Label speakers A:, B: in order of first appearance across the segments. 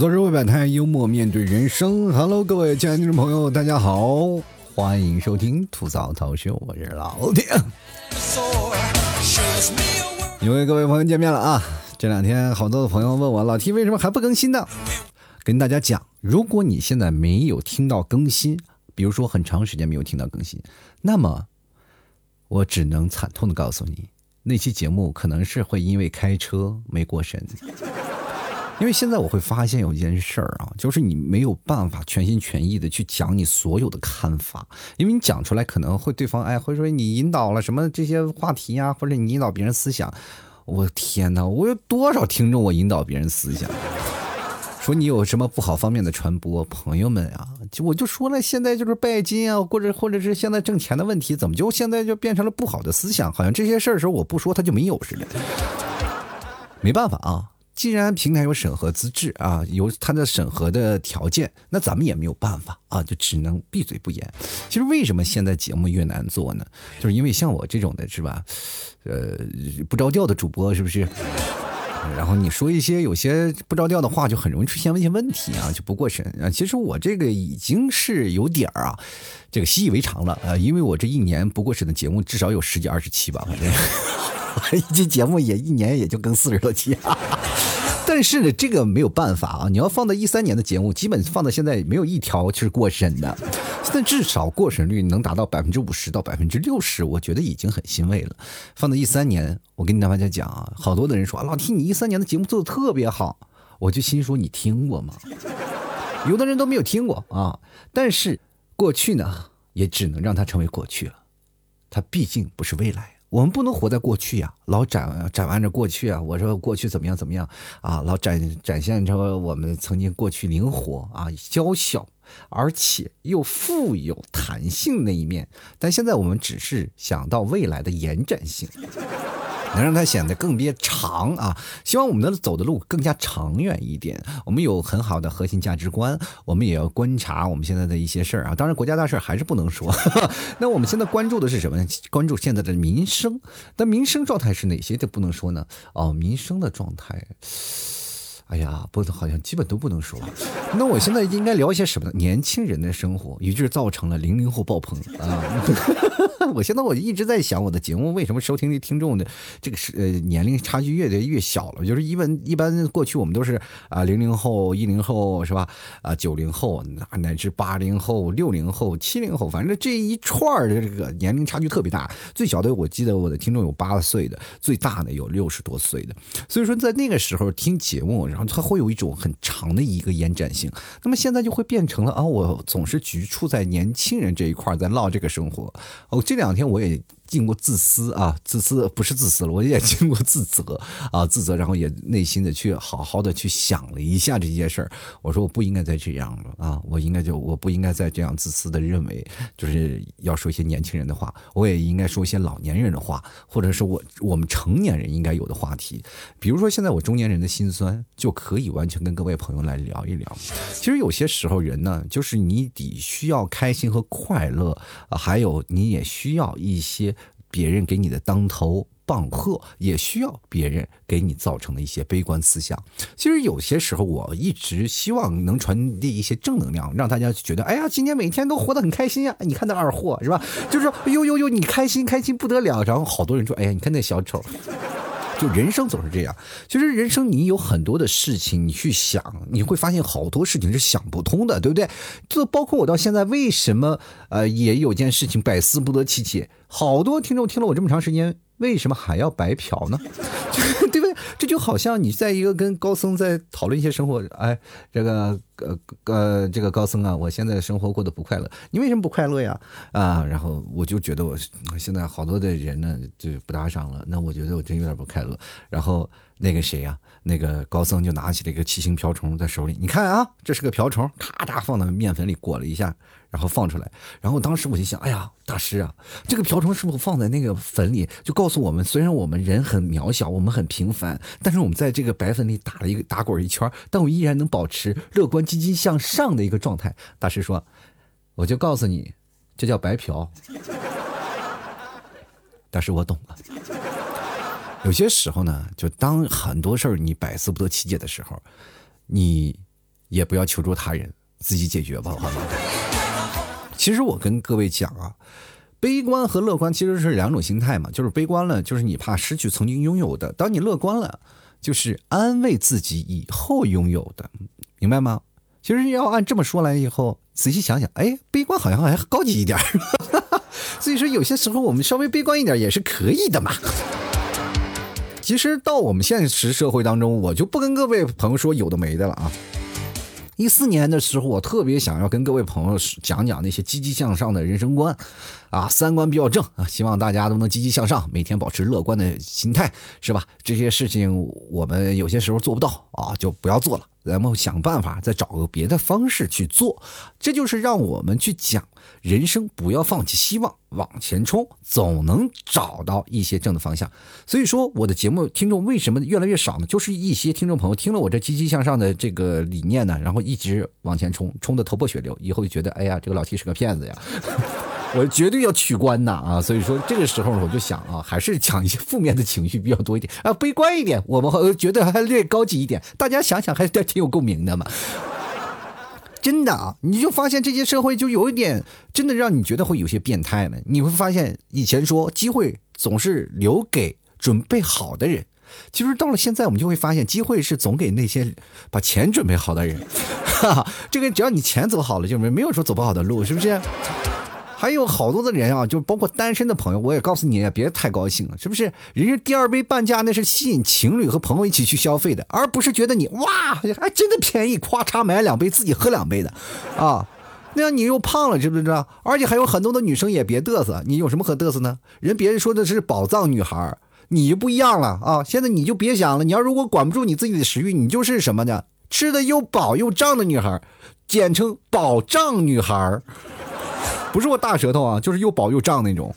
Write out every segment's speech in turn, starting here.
A: 吐槽社会百态，幽默面对人生。Hello，各位亲爱的听众朋友，大家好，欢迎收听吐槽涛秀，我是老铁。又为各位朋友见面了啊！这两天好多的朋友问我，老 T 为什么还不更新呢？跟大家讲，如果你现在没有听到更新，比如说很长时间没有听到更新，那么我只能惨痛的告诉你，那期节目可能是会因为开车没过审。因为现在我会发现有一件事儿啊，就是你没有办法全心全意的去讲你所有的看法，因为你讲出来可能会对方哎会说你引导了什么这些话题呀，或者你引导别人思想。我天哪，我有多少听众我引导别人思想？说你有什么不好方面的传播，朋友们啊，就我就说了，现在就是拜金啊，或者或者是现在挣钱的问题，怎么就现在就变成了不好的思想？好像这些事儿时候我不说他就没有似的。没办法啊。既然平台有审核资质啊，有它的审核的条件，那咱们也没有办法啊，就只能闭嘴不言。其实为什么现在节目越难做呢？就是因为像我这种的是吧，呃，不着调的主播是不是？然后你说一些有些不着调的话，就很容易出现一些问题啊，就不过审啊。其实我这个已经是有点儿啊，这个习以为常了啊，因为我这一年不过审的节目至少有十几二十期吧，反正。一期节目也一年也就更四十多期，但是呢，这个没有办法啊！你要放到一三年的节目，基本放到现在没有一条是过审的，现在至少过审率能达到百分之五十到百分之六十，我觉得已经很欣慰了。放到一三年，我跟你大家讲啊，好多的人说老提你一三年的节目做的特别好，我就心说你听过吗？有的人都没有听过啊。但是过去呢，也只能让它成为过去了，它毕竟不是未来。我们不能活在过去呀，老展展望着过去啊！我说过去怎么样怎么样啊？老展展现着我们曾经过去灵活啊、娇小，而且又富有弹性那一面。但现在我们只是想到未来的延展性。能让它显得更别长啊！希望我们能走的路更加长远一点。我们有很好的核心价值观，我们也要观察我们现在的一些事儿啊。当然，国家大事还是不能说。那我们现在关注的是什么呢？关注现在的民生。那民生状态是哪些？就不能说呢？哦，民生的状态。哎呀，不，好像基本都不能说。那我现在应该聊些什么呢？年轻人的生活，于是造成了零零后爆棚啊！我现在我一直在想，我的节目为什么收听的听众的这个是呃年龄差距越来越小了？就是一般一般过去我们都是啊零零后、一零后是吧？啊九零后乃至八零后、六零后、七零后，反正这一串的这个年龄差距特别大。最小的我记得我的听众有八岁的，最大的有六十多岁的。所以说在那个时候听节目。它会有一种很长的一个延展性，那么现在就会变成了啊，我总是局处在年轻人这一块在唠这个生活。哦，这两天我也。经过自私啊，自私不是自私了，我也经过自责啊，自责，然后也内心的去好好的去想了一下这件事儿。我说我不应该再这样了啊，我应该就我不应该再这样自私的认为，就是要说一些年轻人的话，我也应该说一些老年人的话，或者是我我们成年人应该有的话题。比如说现在我中年人的心酸，就可以完全跟各位朋友来聊一聊。其实有些时候人呢，就是你得需要开心和快乐，还有你也需要一些。别人给你的当头棒喝，也需要别人给你造成的一些悲观思想。其实有些时候，我一直希望能传递一些正能量，让大家觉得，哎呀，今天每天都活得很开心呀！你看那二货是吧？就是说，呦呦呦，你开心开心不得了。然后好多人说，哎呀，你看那小丑。就人生总是这样，其实人生你有很多的事情，你去想，你会发现好多事情是想不通的，对不对？就包括我到现在为什么呃也有件事情百思不得其解，好多听众听了我这么长时间。为什么还要白嫖呢？对不对？这就好像你在一个跟高僧在讨论一些生活，哎，这个呃呃，这个高僧啊，我现在生活过得不快乐，你为什么不快乐呀？啊，然后我就觉得我现在好多的人呢就不搭上了，那我觉得我真有点不快乐。然后那个谁呀，那个高僧就拿起了一个七星瓢虫在手里，你看啊，这是个瓢虫，咔嚓放到面粉里裹了一下。然后放出来，然后当时我就想，哎呀，大师啊，这个瓢虫是不是放在那个粉里，就告诉我们，虽然我们人很渺小，我们很平凡，但是我们在这个白粉里打了一个打滚一圈，但我依然能保持乐观积极向上的一个状态。大师说，我就告诉你，这叫白嫖。大师，我懂了。有些时候呢，就当很多事儿你百思不得其解的时候，你也不要求助他人，自己解决吧，好吗？其实我跟各位讲啊，悲观和乐观其实是两种心态嘛。就是悲观了，就是你怕失去曾经拥有的；当你乐观了，就是安慰自己以后拥有的，明白吗？其实要按这么说来以后，仔细想想，哎，悲观好像还高级一点。所以说，有些时候我们稍微悲观一点也是可以的嘛。其实到我们现实社会当中，我就不跟各位朋友说有的没的了啊。一四年的时候，我特别想要跟各位朋友讲讲那些积极向上的人生观，啊，三观比较正啊，希望大家都能积极向上，每天保持乐观的心态，是吧？这些事情我们有些时候做不到啊，就不要做了。然后想办法再找个别的方式去做，这就是让我们去讲人生，不要放弃希望，往前冲，总能找到一些正的方向。所以说，我的节目听众为什么越来越少呢？就是一些听众朋友听了我这积极向上的这个理念呢，然后一直往前冲，冲的头破血流，以后就觉得，哎呀，这个老 T 是个骗子呀。我绝对要取关呐啊！所以说这个时候我就想啊，还是讲一些负面的情绪比较多一点啊，悲观一点，我们觉得还略高级一点。大家想想，还是挺有共鸣的嘛。真的啊，你就发现这些社会就有一点，真的让你觉得会有些变态了。你会发现，以前说机会总是留给准备好的人，其实到了现在，我们就会发现，机会是总给那些把钱准备好的人。哈哈，这个只要你钱走好了，就没没有说走不好的路，是不是？还有好多的人啊，就包括单身的朋友，我也告诉你，别太高兴了，是不是？人家第二杯半价那是吸引情侣和朋友一起去消费的，而不是觉得你哇，还真的便宜，咵嚓买两杯自己喝两杯的，啊，那样你又胖了，知不知道？而且还有很多的女生也别嘚瑟，你有什么可嘚瑟呢？人别人说的是宝藏女孩，你就不一样了啊！现在你就别想了，你要如果管不住你自己的食欲，你就是什么呢？吃的又饱又胀的女孩，简称饱胀女孩。不是我大舌头啊，就是又饱又胀那种。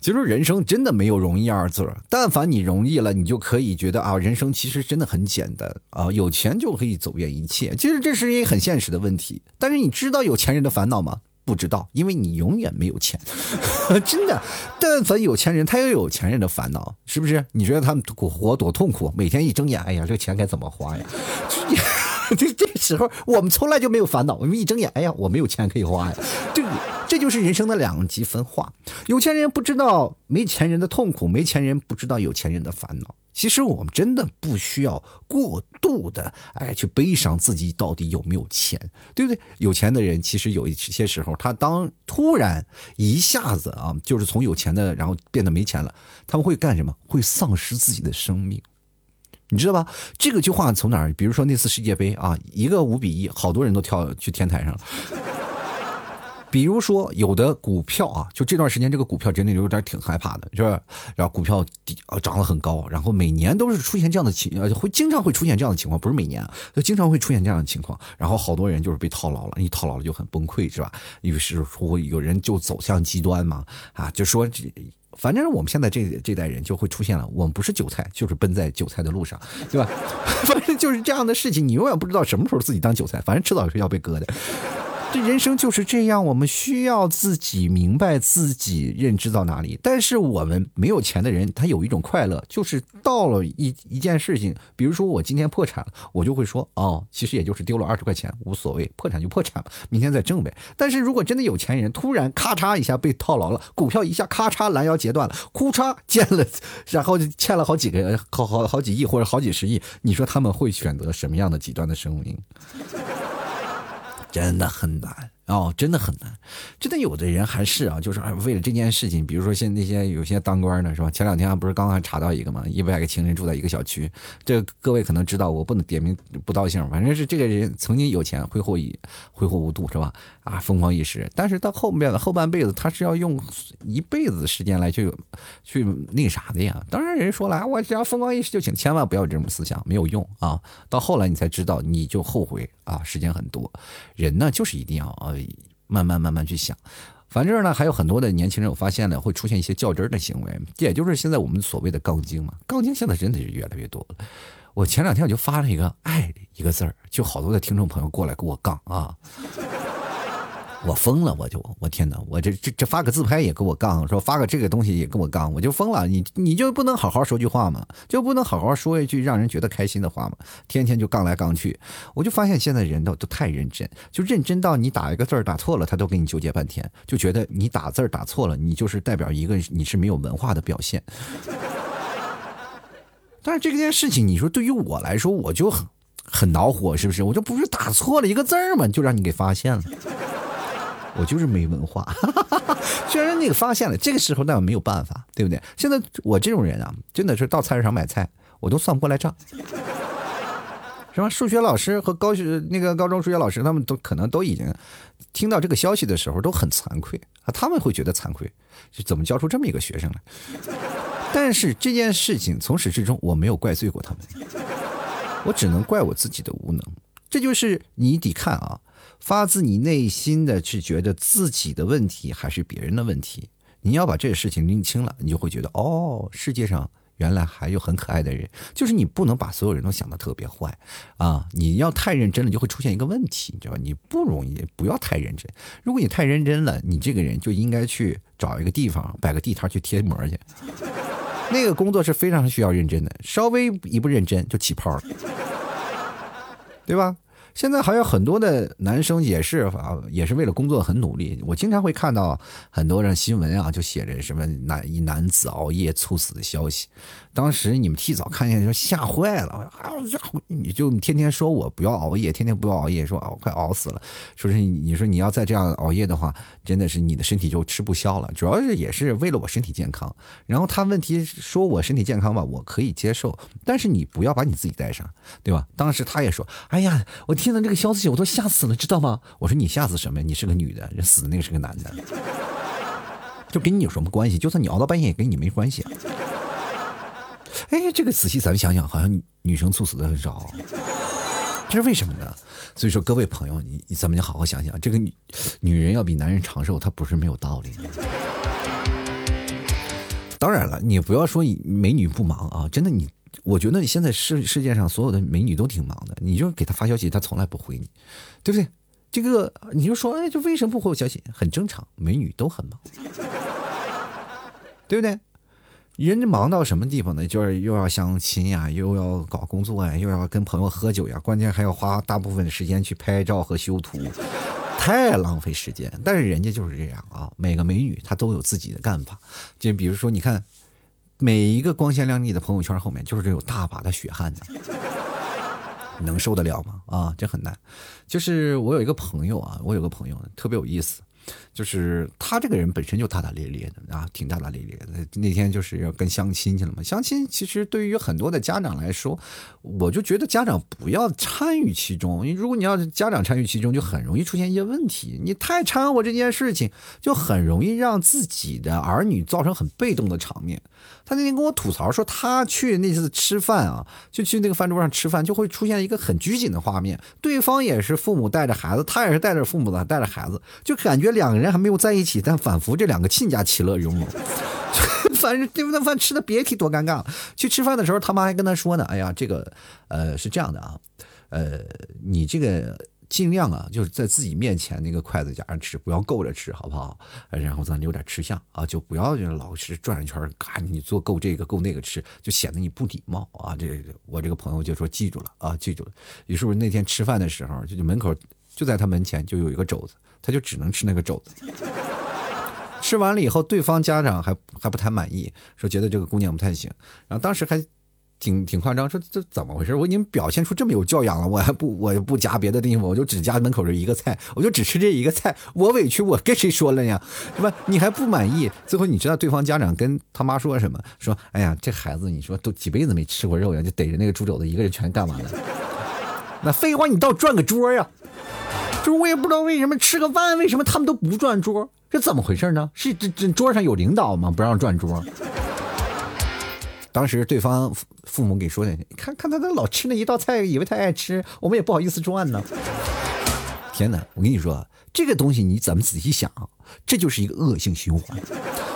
A: 其实人生真的没有容易二字，但凡你容易了，你就可以觉得啊，人生其实真的很简单啊，有钱就可以走遍一切。其实这是一个很现实的问题。但是你知道有钱人的烦恼吗？不知道，因为你永远没有钱。真的，但凡有钱人，他也有钱人的烦恼，是不是？你觉得他们活多痛苦？每天一睁眼，哎呀，这钱该怎么花呀？这这时候我们从来就没有烦恼，我们一睁眼，哎呀，我没有钱可以花呀。这这就是人生的两极分化。有钱人不知道没钱人的痛苦，没钱人不知道有钱人的烦恼。其实我们真的不需要过度的哎去悲伤自己到底有没有钱，对不对？有钱的人其实有一些时候，他当突然一下子啊，就是从有钱的然后变得没钱了，他们会干什么？会丧失自己的生命。你知道吧？这个句话从哪儿？比如说那次世界杯啊，一个五比一，好多人都跳去天台上了。比如说有的股票啊，就这段时间这个股票真的有点挺害怕的，是吧？然后股票涨得很高，然后每年都是出现这样的情，呃，会经常会出现这样的情况，不是每年，就经常会出现这样的情况。然后好多人就是被套牢了，一套牢了就很崩溃，是吧？于是乎有人就走向极端嘛，啊，就说这。反正我们现在这这代人就会出现了，我们不是韭菜，就是奔在韭菜的路上，对吧？反正就是这样的事情，你永远不知道什么时候自己当韭菜，反正迟早是要被割的。这人生就是这样，我们需要自己明白自己认知到哪里。但是我们没有钱的人，他有一种快乐，就是到了一一件事情，比如说我今天破产了，我就会说，哦，其实也就是丢了二十块钱，无所谓，破产就破产吧，明天再挣呗。但是如果真的有钱人突然咔嚓一下被套牢了，股票一下咔嚓拦腰截断了，哭嚓见了，然后欠了好几个好好好几亿或者好几十亿，你说他们会选择什么样的极端的生命？真的很难。哦，真的很难，真的有的人还是啊，就是为了这件事情，比如说现那些有些当官的是吧？前两天不是刚刚查到一个嘛，一百个情人住在一个小区，这各位可能知道，我不能点名不道姓，反正是这个人曾经有钱挥霍一挥霍无度是吧？啊，风光一时，但是到后面的后半辈子，他是要用一辈子时间来去去那啥的呀。当然人说了，我只要风光一时就行，千万不要这种思想，没有用啊。到后来你才知道，你就后悔啊，时间很多。人呢，就是一定要啊。慢慢慢慢去想，反正呢，还有很多的年轻人，我发现呢会出现一些较真的行为，也就是现在我们所谓的杠精嘛。杠精现在真的是越来越多了。我前两天我就发了一个“爱”一个字儿，就好多的听众朋友过来跟我杠啊。我疯了，我就我天哪，我这这这发个自拍也跟我杠，说发个这个东西也跟我杠，我就疯了。你你就不能好好说句话吗？就不能好好说一句让人觉得开心的话吗？天天就杠来杠去，我就发现现在人都都太认真，就认真到你打一个字儿打错了，他都给你纠结半天，就觉得你打字儿打错了，你就是代表一个你是没有文化的表现。但是这件事情，你说对于我来说，我就很很恼火，是不是？我就不是打错了一个字儿吗？就让你给发现了。我就是没文化，虽然那个发现了，这个时候那我没有办法，对不对？现在我这种人啊，真的是到菜市场买菜，我都算不过来账，是吧？数学老师和高学那个高中数学老师，他们都可能都已经听到这个消息的时候都很惭愧啊，他们会觉得惭愧，就怎么教出这么一个学生来？但是这件事情从始至终我没有怪罪过他们，我只能怪我自己的无能。这就是你得看啊。发自你内心的去觉得自己的问题还是别人的问题，你要把这个事情拎清了，你就会觉得哦，世界上原来还有很可爱的人。就是你不能把所有人都想的特别坏啊！你要太认真了，就会出现一个问题，你知道吧？你不容易，不要太认真。如果你太认真了，你这个人就应该去找一个地方摆个地摊去贴膜去。那个工作是非常需要认真的，稍微一不认真就起泡了，对吧？现在还有很多的男生也是啊，也是为了工作很努力。我经常会看到很多人新闻啊，就写着什么男一男子熬夜猝死的消息。当时你们提早看见就吓坏了，啊呀，你就天天说我不要熬夜，天天不要熬夜，说熬快熬死了。说是你说你要再这样熬夜的话，真的是你的身体就吃不消了。主要是也是为了我身体健康。然后他问题说我身体健康吧，我可以接受，但是你不要把你自己带上，对吧？当时他也说，哎呀，我听到这个消息我都吓死了，知道吗？我说你吓死什么呀？你是个女的，人死的那个是个男的，就跟你有什么关系？就算你熬到半夜，也跟你没关系啊。哎，这个仔细咱们想想，好像女生猝死的很少，这是为什么呢？所以说，各位朋友，你你咱们就好好想想，这个女女人要比男人长寿，她不是没有道理。当然了，你不要说美女不忙啊，真的，你我觉得你现在世世界上所有的美女都挺忙的，你就给她发消息，她从来不回你，对不对？这个你就说，哎，这为什么不回我消息？很正常，美女都很忙，对不对？人家忙到什么地方呢？就是又要相亲呀，又要搞工作呀，又要跟朋友喝酒呀，关键还要花大部分的时间去拍照和修图，太浪费时间。但是人家就是这样啊，每个美女她都有自己的干法。就比如说，你看每一个光鲜亮丽的朋友圈后面，就是这有大把的血汗子，能受得了吗？啊，这很难。就是我有一个朋友啊，我有个朋友特别有意思。就是他这个人本身就大大咧咧的啊，挺大大咧咧的。那天就是要跟相亲去了嘛。相亲其实对于很多的家长来说，我就觉得家长不要参与其中。如果你要是家长参与其中，就很容易出现一些问题。你太掺和这件事情，就很容易让自己的儿女造成很被动的场面。他那天跟我吐槽说，他去那次吃饭啊，就去那个饭桌上吃饭，就会出现一个很拘谨的画面。对方也是父母带着孩子，他也是带着父母的带着孩子，就感觉两个人还没有在一起，但仿佛这两个亲家其乐融融。反正这顿饭吃的别提多尴尬了。去吃饭的时候，他妈还跟他说呢：“哎呀，这个呃是这样的啊，呃你这个。”尽量啊，就是在自己面前那个筷子夹着吃，不要够着吃，好不好？然后咱留点吃相啊，就不要就老是转一圈，嘎，你做够这个够那个吃，就显得你不礼貌啊。这我这个朋友就说记住了啊，记住了。于是乎那天吃饭的时候，就就门口就在他门前就有一个肘子，他就只能吃那个肘子。吃完了以后，对方家长还还不太满意，说觉得这个姑娘不太行。然后当时还。挺挺夸张，说这怎么回事？我已经表现出这么有教养了，我还不我不夹别的地方，我就只夹门口这一个菜，我就只吃这一个菜，我委屈我跟谁说了呀？是吧？你还不满意？最后你知道对方家长跟他妈说什么？说哎呀，这孩子你说都几辈子没吃过肉呀，就逮着那个猪肘子一个人全干完了。那废话，你倒转个桌呀？就是我也不知道为什么吃个饭，为什么他们都不转桌？这怎么回事呢？是这这桌上有领导吗？不让转桌？当时对方父父母给说的，看看他他老吃那一道菜，以为他爱吃，我们也不好意思转呢。天哪，我跟你说，这个东西你咱们仔细想，这就是一个恶性循环，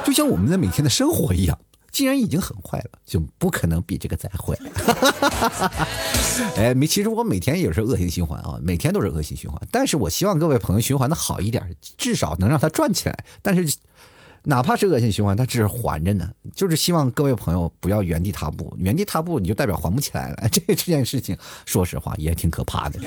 A: 就像我们的每天的生活一样。既然已经很坏了，就不可能比这个再坏。哎，没，其实我每天也是恶性循环啊，每天都是恶性循环。但是我希望各位朋友循环的好一点，至少能让它转起来。但是，哪怕是恶性循环，它只是缓着呢。就是希望各位朋友不要原地踏步，原地踏步你就代表还不起来了。这 这件事情，说实话也挺可怕的。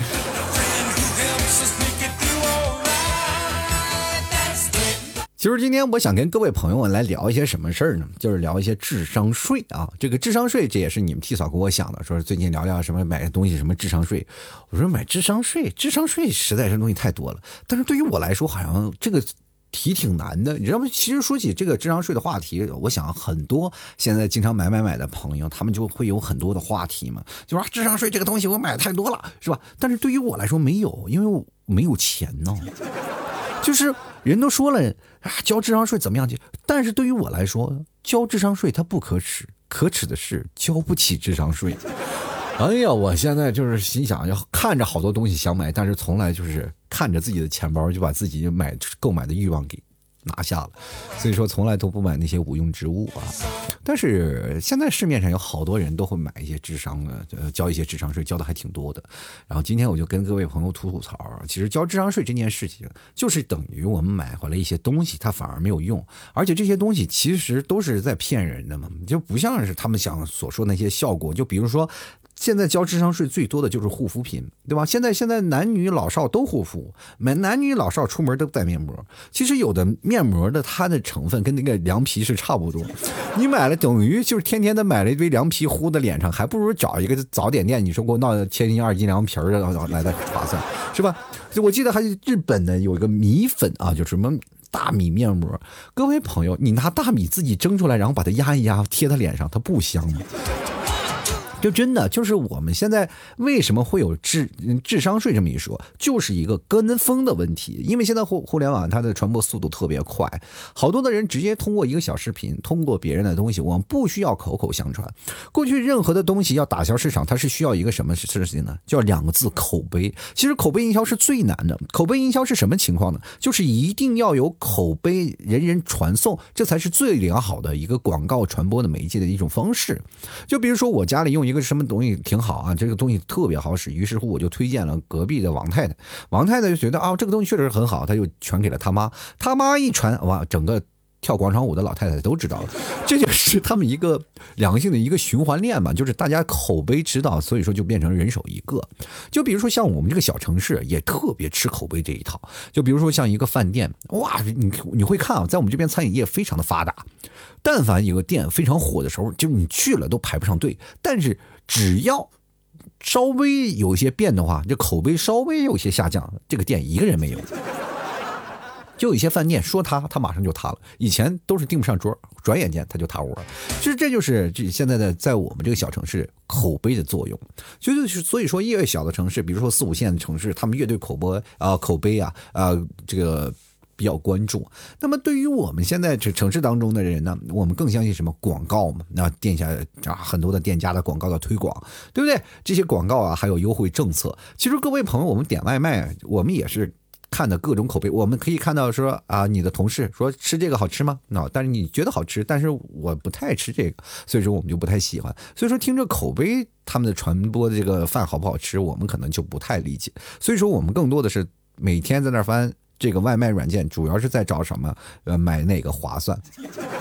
A: 其实今天我想跟各位朋友们来聊一些什么事儿呢？就是聊一些智商税啊。这个智商税，这也是你们替嫂给我想的，说最近聊聊什么买东西什么智商税。我说买智商税，智商税实在是东西太多了。但是对于我来说，好像这个题挺难的。你知道吗？其实说起这个智商税的话题，我想很多现在经常买买买的朋友，他们就会有很多的话题嘛，就说智商税这个东西我买的太多了，是吧？但是对于我来说没有，因为我没有钱呢。就是人都说了啊，交智商税怎么样？但是对于我来说，交智商税它不可耻，可耻的是交不起智商税。哎呀，我现在就是心想要看着好多东西想买，但是从来就是看着自己的钱包就把自己买购买的欲望给。拿下了，所以说从来都不买那些无用之物啊。但是现在市面上有好多人都会买一些智商的，呃，交一些智商税，交的还挺多的。然后今天我就跟各位朋友吐吐槽，其实交智商税这件事情，就是等于我们买回来一些东西，它反而没有用，而且这些东西其实都是在骗人的嘛，就不像是他们想所说那些效果。就比如说。现在交智商税最多的就是护肤品，对吧？现在现在男女老少都护肤，买男女老少出门都带面膜。其实有的面膜的它的成分跟那个凉皮是差不多，你买了等于就是天天的买了一堆凉皮糊在脸上，还不如找一个早点店，你说给我闹千斤二斤凉皮儿的来的划算，是吧？就我记得还日本的有一个米粉啊，就什么大米面膜。各位朋友，你拿大米自己蒸出来，然后把它压一压贴在脸上，它不香吗？就真的就是我们现在为什么会有智智商税这么一说，就是一个跟风的问题。因为现在互互联网它的传播速度特别快，好多的人直接通过一个小视频，通过别人的东西，我们不需要口口相传。过去任何的东西要打消市场，它是需要一个什么事情呢？叫两个字口碑。其实口碑营销是最难的。口碑营销是什么情况呢？就是一定要有口碑，人人传颂，这才是最良好的一个广告传播的媒介的一种方式。就比如说我家里用。一个什么东西挺好啊？这个东西特别好使，于是乎我就推荐了隔壁的王太太。王太太就觉得啊，这个东西确实很好，她就传给了他妈。他妈一传，哇，整个跳广场舞的老太太都知道了。这就是他们一个良性的一个循环链嘛，就是大家口碑知道，所以说就变成人手一个。就比如说像我们这个小城市，也特别吃口碑这一套。就比如说像一个饭店，哇，你你会看啊，在我们这边餐饮业非常的发达。但凡有个店非常火的时候，就你去了都排不上队。但是只要稍微有些变的话，这口碑稍微有些下降，这个店一个人没有。就有一些饭店说塌，它马上就塌了。以前都是订不上桌，转眼间它就塌窝了。其实这就是这现在的在我们这个小城市口碑的作用。就是所以说，越小的城市，比如说四五线的城市，他们越对口播啊、口碑啊、啊这个。比较关注，那么对于我们现在这城市当中的人呢，我们更相信什么广告嘛？那店下啊很多的店家的广告的推广，对不对？这些广告啊，还有优惠政策。其实各位朋友，我们点外卖，我们也是看的各种口碑。我们可以看到说啊，你的同事说吃这个好吃吗？那但是你觉得好吃，但是我不太吃这个，所以说我们就不太喜欢。所以说听着口碑，他们的传播的这个饭好不好吃，我们可能就不太理解。所以说我们更多的是每天在那翻。这个外卖软件主要是在找什么？呃，买哪个划算？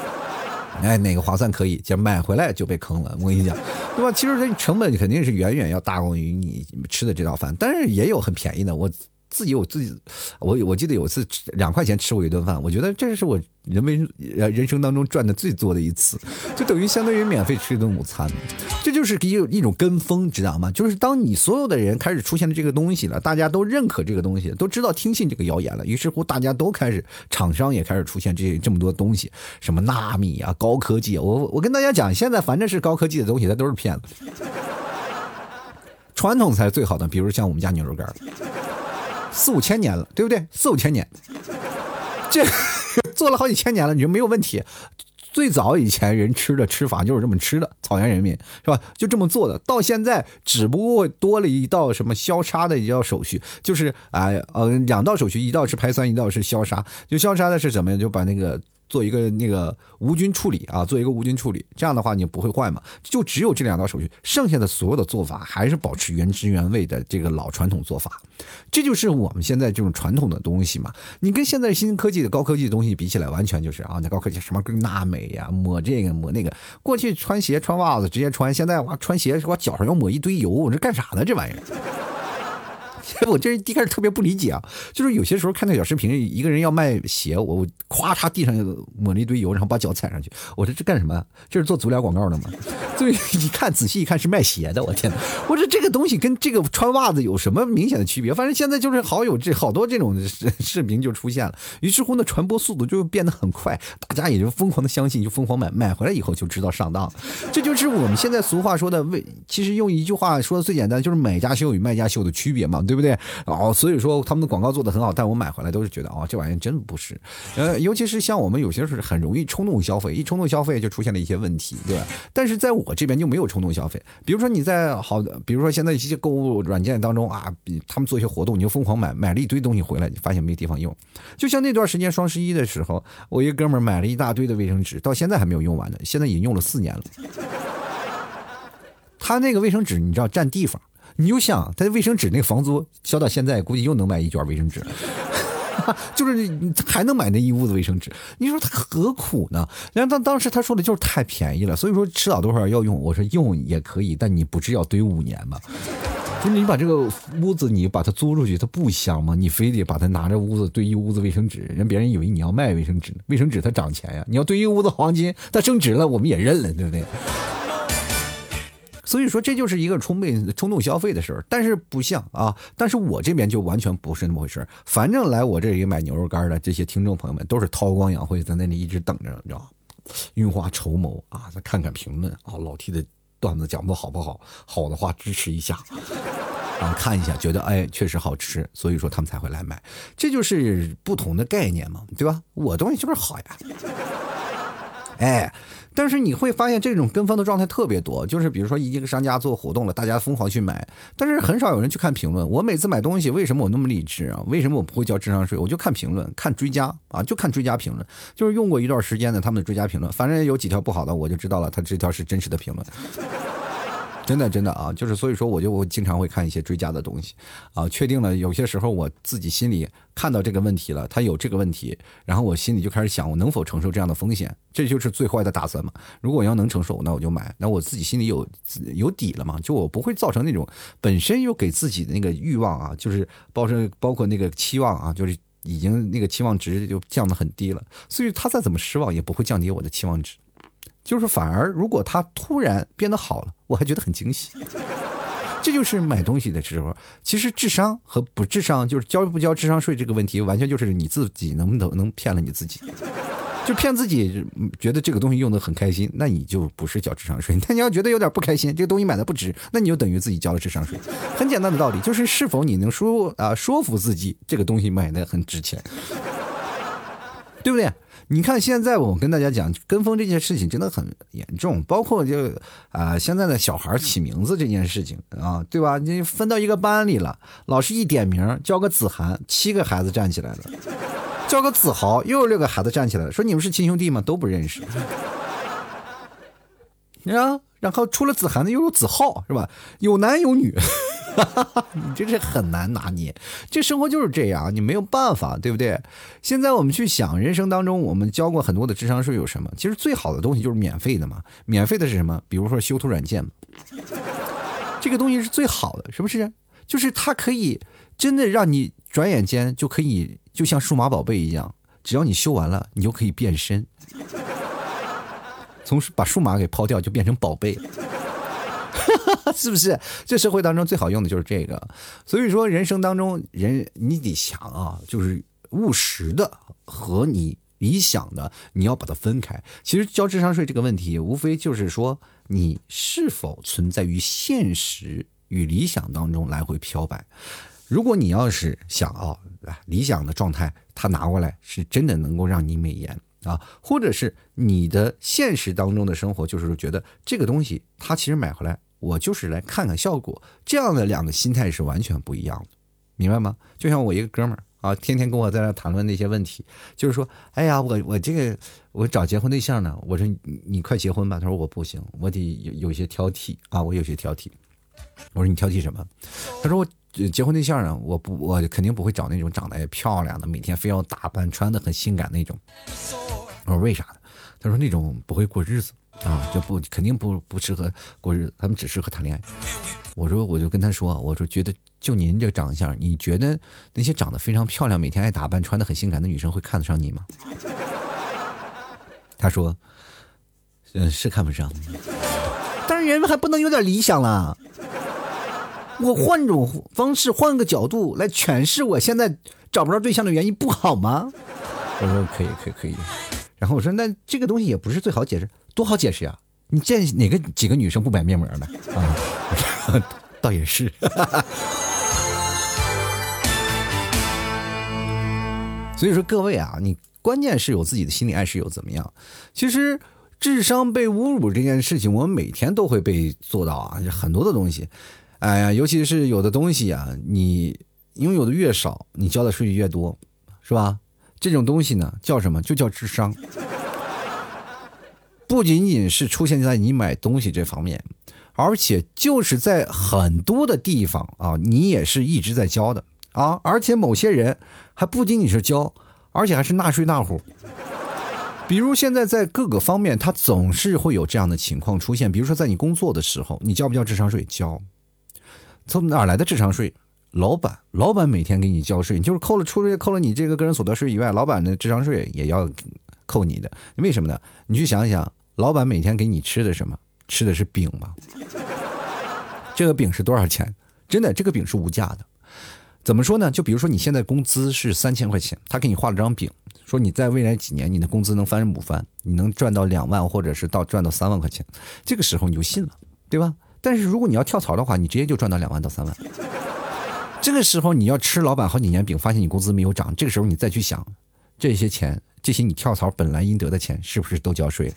A: 哎，哪个划算可以？就买回来就被坑了。我跟你讲，对吧？其实这成本肯定是远远要大过于你吃的这道饭，但是也有很便宜的。我。自己有自己，我我记得有一次两块钱吃过一顿饭，我觉得这是我人为呃人生当中赚的最多的一次，就等于相当于免费吃一顿午餐，这就是一一种跟风，知道吗？就是当你所有的人开始出现了这个东西了，大家都认可这个东西，都知道听信这个谣言了，于是乎大家都开始，厂商也开始出现这这么多东西，什么纳米啊，高科技，我我跟大家讲，现在反正是高科技的东西，它都是骗子，传统才是最好的，比如像我们家牛肉干。四五千年了，对不对？四五千年，这 做了好几千年了，你说没有问题。最早以前人吃的吃法就是这么吃的，草原人民是吧？就这么做的。到现在只不过多了一道什么消杀的一道手续，就是哎呃两道手续，一道是排酸，一道是消杀。就消杀的是什么呀？就把那个做一个那个无菌处理啊，做一个无菌处理，这样的话你不会坏嘛？就只有这两道手续，剩下的所有的做法还是保持原汁原味的这个老传统做法。这就是我们现在这种传统的东西嘛。你跟现在新科技的高科技的东西比起来，完全就是啊，那高科技什么跟纳美呀，抹这个抹那个。过去穿鞋穿袜子直接穿，现在哇穿鞋我脚上要抹一堆油，我这干啥呢？这玩意儿。我这一开始特别不理解啊，就是有些时候看那小视频，一个人要卖鞋，我我咵嚓地上抹了一堆油，然后把脚踩上去，我说这干什么？这是做足疗广告的吗？对，一看仔细一看是卖鞋的，我天哪！我说这个东西跟这个穿袜子有什么明显的区别？反正现在就是好有这好多这种视频就出现了，于是乎呢，传播速度就变得很快，大家也就疯狂的相信，就疯狂买，买回来以后就知道上当。这就是我们现在俗话说的为，其实用一句话说的最简单，就是买家秀与卖家秀的区别嘛，对不对？哦，所以说他们的广告做的很好，但我买回来都是觉得哦，这玩意儿真不是。呃，尤其是像我们有些是很容易冲动消费，一冲动消费就出现了一些问题，对吧？但是在我这边就没有冲动消费。比如说你在好，比如说现在一些购物软件当中啊，他们做一些活动，你就疯狂买，买了一堆东西回来，你发现没地方用。就像那段时间双十一的时候，我一个哥们儿买了一大堆的卫生纸，到现在还没有用完呢，现在已经用了四年了。他那个卫生纸你知道占地方。你就想，他的卫生纸那房租交到现在，估计又能买一卷卫生纸，就是还能买那一屋子卫生纸。你说他何苦呢？然后当当时他说的就是太便宜了，所以说迟早多少要用。我说用也可以，但你不是要堆五年吗？就是你把这个屋子你把它租出去，它不香吗？你非得把它拿着屋子堆一屋子卫生纸，人别人以为你要卖卫生纸呢，卫生纸它涨钱呀。你要堆一屋子黄金，它升值了，我们也认了，对不对？所以说这就是一个冲动冲动消费的事儿，但是不像啊，但是我这边就完全不是那么回事反正来我这里买牛肉干的这些听众朋友们，都是韬光养晦，在那里一直等着，你知道吗？运花筹谋啊，再看看评论啊，老 T 的段子讲的好不好？好的话支持一下，啊，看一下，觉得哎确实好吃，所以说他们才会来买，这就是不同的概念嘛，对吧？我东西就是好呀，哎。但是你会发现这种跟风的状态特别多，就是比如说一个商家做活动了，大家疯狂去买，但是很少有人去看评论。我每次买东西，为什么我那么理智啊？为什么我不会交智商税？我就看评论，看追加啊，就看追加评论，就是用过一段时间的他们的追加评论，反正有几条不好的，我就知道了，他这条是真实的评论。真的真的啊，就是所以说，我就我经常会看一些追加的东西，啊，确定了有些时候我自己心里看到这个问题了，他有这个问题，然后我心里就开始想，我能否承受这样的风险？这就是最坏的打算嘛。如果我要能承受，那我就买，那我自己心里有有底了嘛，就我不会造成那种本身又给自己的那个欲望啊，就是包括包括那个期望啊，就是已经那个期望值就降得很低了，所以他再怎么失望也不会降低我的期望值。就是反而，如果他突然变得好了，我还觉得很惊喜。这就是买东西的时候，其实智商和不智商，就是交不交智商税这个问题，完全就是你自己能不能能骗了你自己，就骗自己觉得这个东西用的很开心，那你就不是交智商税。那你要觉得有点不开心，这个东西买的不值，那你就等于自己交了智商税。很简单的道理，就是是否你能说啊说服自己这个东西买的很值钱，对不对？你看，现在我跟大家讲跟风这件事情真的很严重，包括就啊，现在的小孩起名字这件事情啊，对吧？你分到一个班里了，老师一点名叫个子涵，七个孩子站起来了；叫个子豪，又有六个孩子站起来了，说你们是亲兄弟吗？都不认识。啊，然后除了子涵的又有子浩，是吧？有男有女。你这是很难拿捏，这生活就是这样，你没有办法，对不对？现在我们去想，人生当中我们交过很多的智商税有什么？其实最好的东西就是免费的嘛，免费的是什么？比如说修图软件，这个东西是最好的，是不是？就是它可以真的让你转眼间就可以，就像数码宝贝一样，只要你修完了，你就可以变身，从把数码给抛掉，就变成宝贝。是不是这社会当中最好用的就是这个？所以说人生当中人你得想啊，就是务实的和你理想的，你要把它分开。其实交智商税这个问题，无非就是说你是否存在于现实与理想当中来回漂摆。如果你要是想啊，理想的状态，他拿过来是真的能够让你美颜啊，或者是你的现实当中的生活，就是觉得这个东西他其实买回来。我就是来看看效果，这样的两个心态是完全不一样的，明白吗？就像我一个哥们儿啊，天天跟我在那谈论那些问题，就是说，哎呀，我我这个我找结婚对象呢，我说你你快结婚吧，他说我不行，我得有有些挑剔啊，我有些挑剔。我说你挑剔什么？他说我结婚对象呢，我不我肯定不会找那种长得也漂亮的，每天非要打扮穿的很性感那种。我说为啥呢？他说那种不会过日子啊，就不肯定不不适合过日子，他们只适合谈恋爱。我说我就跟他说，我说觉得就您这长相，你觉得那些长得非常漂亮、每天爱打扮、穿的很性感的女生会看得上你吗？他说，嗯，是看不上，但是人们还不能有点理想了。我换种方式，换个角度来诠释我现在找不着对象的原因，不好吗？我说可以，可以，可以。然后我说那这个东西也不是最好解释，多好解释呀！你见哪个几个女生不买面膜的啊？倒也是。所以说各位啊，你关键是有自己的心理暗示有怎么样？其实智商被侮辱这件事情，我们每天都会被做到啊，很多的东西。哎呀，尤其是有的东西啊，你拥有的越少，你交的税越多，是吧？这种东西呢，叫什么？就叫智商。不仅仅是出现在你买东西这方面，而且就是在很多的地方啊，你也是一直在交的啊。而且某些人还不仅仅是交，而且还是纳税大户。比如现在在各个方面，他总是会有这样的情况出现。比如说在你工作的时候，你交不交智商税？交。从哪来的智商税？老板，老板每天给你交税，就是扣了除了，扣了你这个个人所得税以外，老板的智商税也要扣你的。为什么呢？你去想一想，老板每天给你吃的什么？吃的是饼吗？这个饼是多少钱？真的，这个饼是无价的。怎么说呢？就比如说你现在工资是三千块钱，他给你画了张饼，说你在未来几年你的工资能翻五番，你能赚到两万，或者是到赚到三万块钱。这个时候你就信了，对吧？但是如果你要跳槽的话，你直接就赚到两万到三万。这个时候你要吃老板好几年饼，发现你工资没有涨，这个时候你再去想，这些钱，这些你跳槽本来应得的钱，是不是都交税了？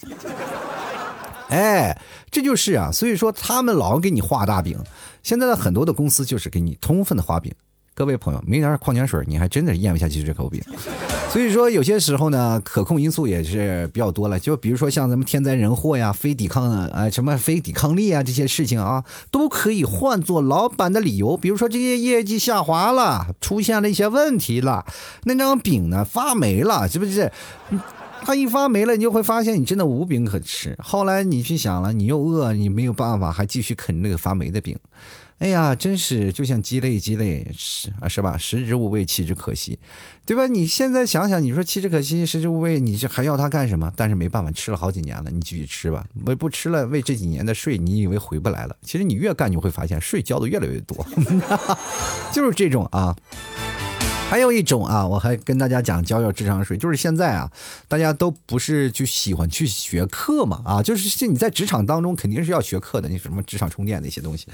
A: 哎，这就是啊，所以说他们老给你画大饼。现在的很多的公司就是给你充分的画饼。各位朋友，没点矿泉水，你还真的咽不下去这口饼。所以说，有些时候呢，可控因素也是比较多了。就比如说像咱们天灾人祸呀、非抵抗啊、什么非抵抗力啊这些事情啊，都可以换做老板的理由。比如说这些业绩下滑了，出现了一些问题了，那张饼呢发霉了，是不是？它一发霉了，你就会发现你真的无饼可吃。后来你去想了，你又饿，你没有办法，还继续啃那个发霉的饼。哎呀，真是就像鸡肋，鸡肋是啊，是吧？食之无味，弃之可惜，对吧？你现在想想，你说弃之可惜，食之无味，你这还要它干什么？但是没办法，吃了好几年了，你继续吃吧。不不吃了，为这几年的税，你以为回不来了？其实你越干，你会发现税交的越来越多，就是这种啊。还有一种啊，我还跟大家讲交交智商税，就是现在啊，大家都不是就喜欢去学课嘛啊，就是你在职场当中肯定是要学课的，那什么职场充电那些东西。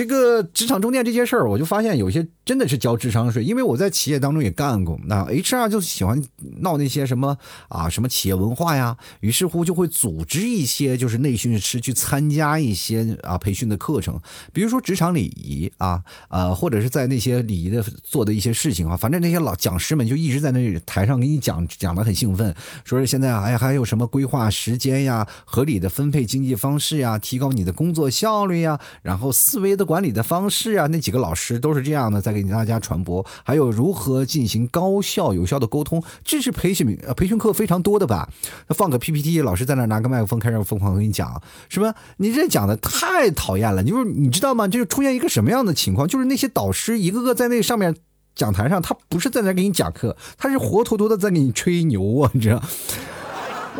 A: 这个职场中电这些事儿，我就发现有些真的是交智商税，因为我在企业当中也干过。那 HR 就喜欢闹那些什么啊，什么企业文化呀，于是乎就会组织一些就是内训师去参加一些啊培训的课程，比如说职场礼仪啊，呃，或者是在那些礼仪的做的一些事情啊，反正那些老讲师们就一直在那台上给你讲，讲的很兴奋，说是现在哎还有什么规划时间呀，合理的分配经济方式呀，提高你的工作效率呀，然后思维。的管理的方式啊，那几个老师都是这样的，在给大家传播。还有如何进行高效有效的沟通，这是培训呃培训课非常多的吧？放个 PPT，老师在那拿个麦克风开始疯狂跟你讲，是吧？你这讲的太讨厌了。就是你知道吗？就是出现一个什么样的情况？就是那些导师一个个在那上面讲台上，他不是在那给你讲课，他是活脱脱的在给你吹牛啊！你知道？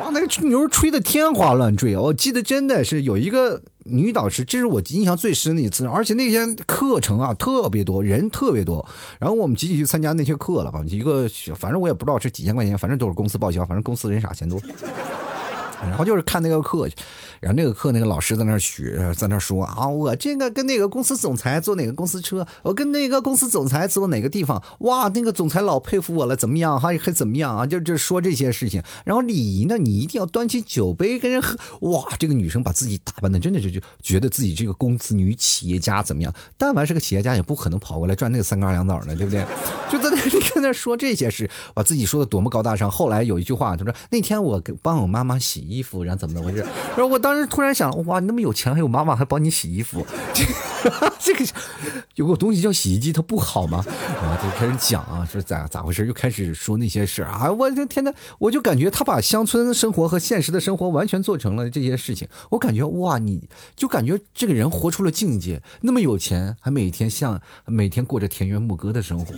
A: 哇，那个吹牛吹的天花乱坠我记得真的是有一个。女导师，这是我印象最深的一次，而且那天课程啊特别多人特别多，然后我们集体去参加那些课了？一个反正我也不知道是几千块钱，反正都是公司报销，反正公司人傻钱多。然后就是看那个课，然后那个课那个老师在那学，在那说啊，我这个跟那个公司总裁坐哪个公司车，我跟那个公司总裁坐哪个地方，哇，那个总裁老佩服我了，怎么样？还还怎么样啊？就就说这些事情。然后礼仪呢，你一定要端起酒杯跟人喝。哇，这个女生把自己打扮的真的就就觉得自己这个公司女企业家怎么样？但凡是个企业家，也不可能跑过来赚那个三缸两枣的，对不对？就在那跟那说这些事，把自己说的多么高大上。后来有一句话，他说那天我帮我妈妈洗衣服，然后怎么怎么回事？然后我当时突然想，哇，你那么有钱，还有妈妈还帮你洗衣服，这 这个有个东西叫洗衣机，它不好吗？然后就开始讲啊，说咋咋回事？又开始说那些事啊！我这天呐，我就感觉他把乡村生活和现实的生活完全做成了这些事情。我感觉哇，你就感觉这个人活出了境界，那么有钱，还每天像每天过着田园牧歌的生活。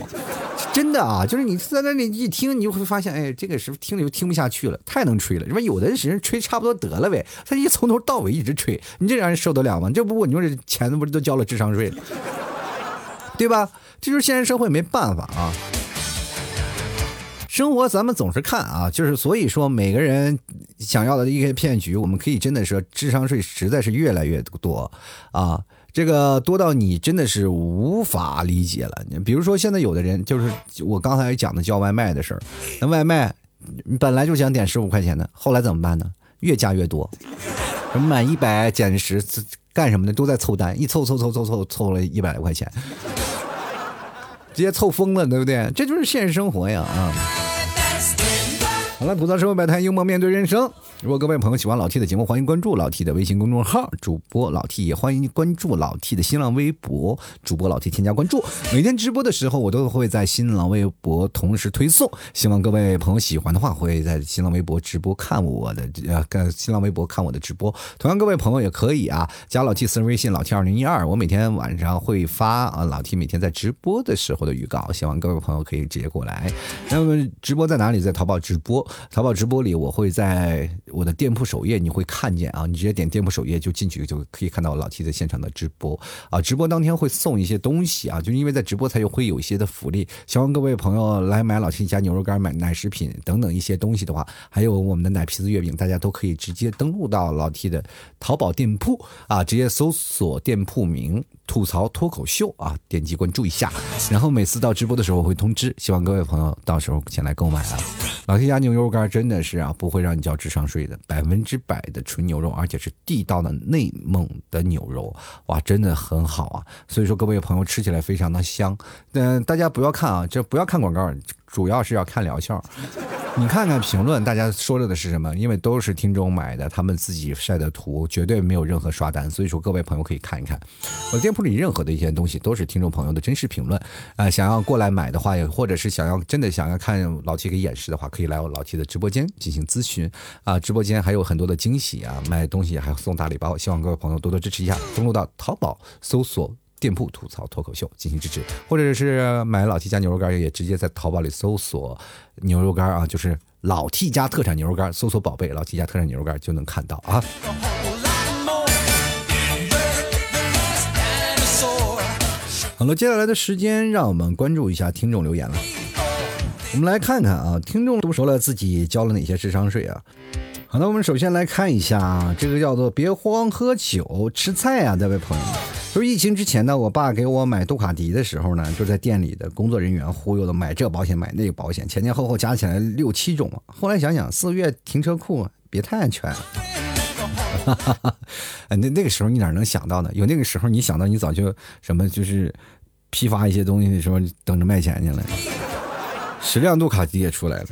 A: 真的啊，就是你在那里一听，你就会发现，哎，这个是听了就听不下去了，太能吹了。因为？有的人吹差不多得了呗，他一从头到尾一直吹，你这让人受得了吗？这不，你说这钱不是都交了智商税了，对吧？这就是现实社会，没办法啊。生活咱们总是看啊，就是所以说每个人想要的一些骗局，我们可以真的说智商税实在是越来越多啊。这个多到你真的是无法理解了。你比如说，现在有的人就是我刚才讲的叫外卖的事儿，那外卖本来就想点十五块钱的，后来怎么办呢？越加越多，什么满一百减十，干什么的都在凑单，一凑凑凑凑凑凑了一百来块钱，直接凑疯了，对不对？这就是现实生活呀啊！好了，吐槽社会百态，幽默面对人生。如果各位朋友喜欢老 T 的节目，欢迎关注老 T 的微信公众号，主播老 T 也欢迎关注老 T 的新浪微博，主播老 T 添加关注。每天直播的时候，我都会在新浪微博同时推送。希望各位朋友喜欢的话，会在新浪微博直播看我的呃，看新浪微博看我的直播。同样，各位朋友也可以啊，加老 T 私人微信老 T 二零一二，我每天晚上会发啊老 T 每天在直播的时候的预告。希望各位朋友可以直接过来。那么直播在哪里？在淘宝直播。淘宝直播里，我会在我的店铺首页，你会看见啊，你直接点店铺首页就进去，就可以看到老 T 在现场的直播啊。直播当天会送一些东西啊，就因为在直播才有会有一些的福利。希望各位朋友来买老 T 家牛肉干、买奶食品等等一些东西的话，还有我们的奶皮子月饼，大家都可以直接登录到老 T 的淘宝店铺啊，直接搜索店铺名“吐槽脱口秀”啊，点击关注一下，然后每次到直播的时候我会通知，希望各位朋友到时候前来购买啊。老 T 家牛肉干真的是啊，不会让你交智商税的，百分之百的纯牛肉，而且是地道的内蒙的牛肉，哇，真的很好啊！所以说各位朋友吃起来非常的香。嗯，大家不要看啊，这不要看广告，主要是要看疗效。你看看评论，大家说着的是什么？因为都是听众买的，他们自己晒的图，绝对没有任何刷单。所以说各位朋友可以看一看，我店铺里任何的一些东西都是听众朋友的真实评论。啊，想要过来买的话，也或者是想要真的想要看老七给演示的话，可以来我老七的直播间进行咨询。啊，直播间还有很多的惊喜啊，买东西还送大礼包，希望各位朋友多多支持一下。登录到淘宝搜索。店铺吐槽脱口秀进行支持，或者是买老 T 家牛肉干，也直接在淘宝里搜索牛肉干啊，就是老 T 家特产牛肉干，搜索宝贝老 T 家特产牛肉干就能看到啊。好了，接下来的时间让我们关注一下听众留言了。我们来看看啊，听众都说了自己交了哪些智商税啊？好的，我们首先来看一下这个叫做“别慌喝酒吃菜”啊，这位朋友。就是疫情之前呢，我爸给我买杜卡迪的时候呢，就在店里的工作人员忽悠的买这保险买那个保险，前前后后加起来六七种。后来想想，四个月停车库别太安全。哈哈，哎那那个时候你哪能想到呢？有那个时候你想到，你早就什么就是批发一些东西的时候等着卖钱去了。十辆杜卡迪也出来了。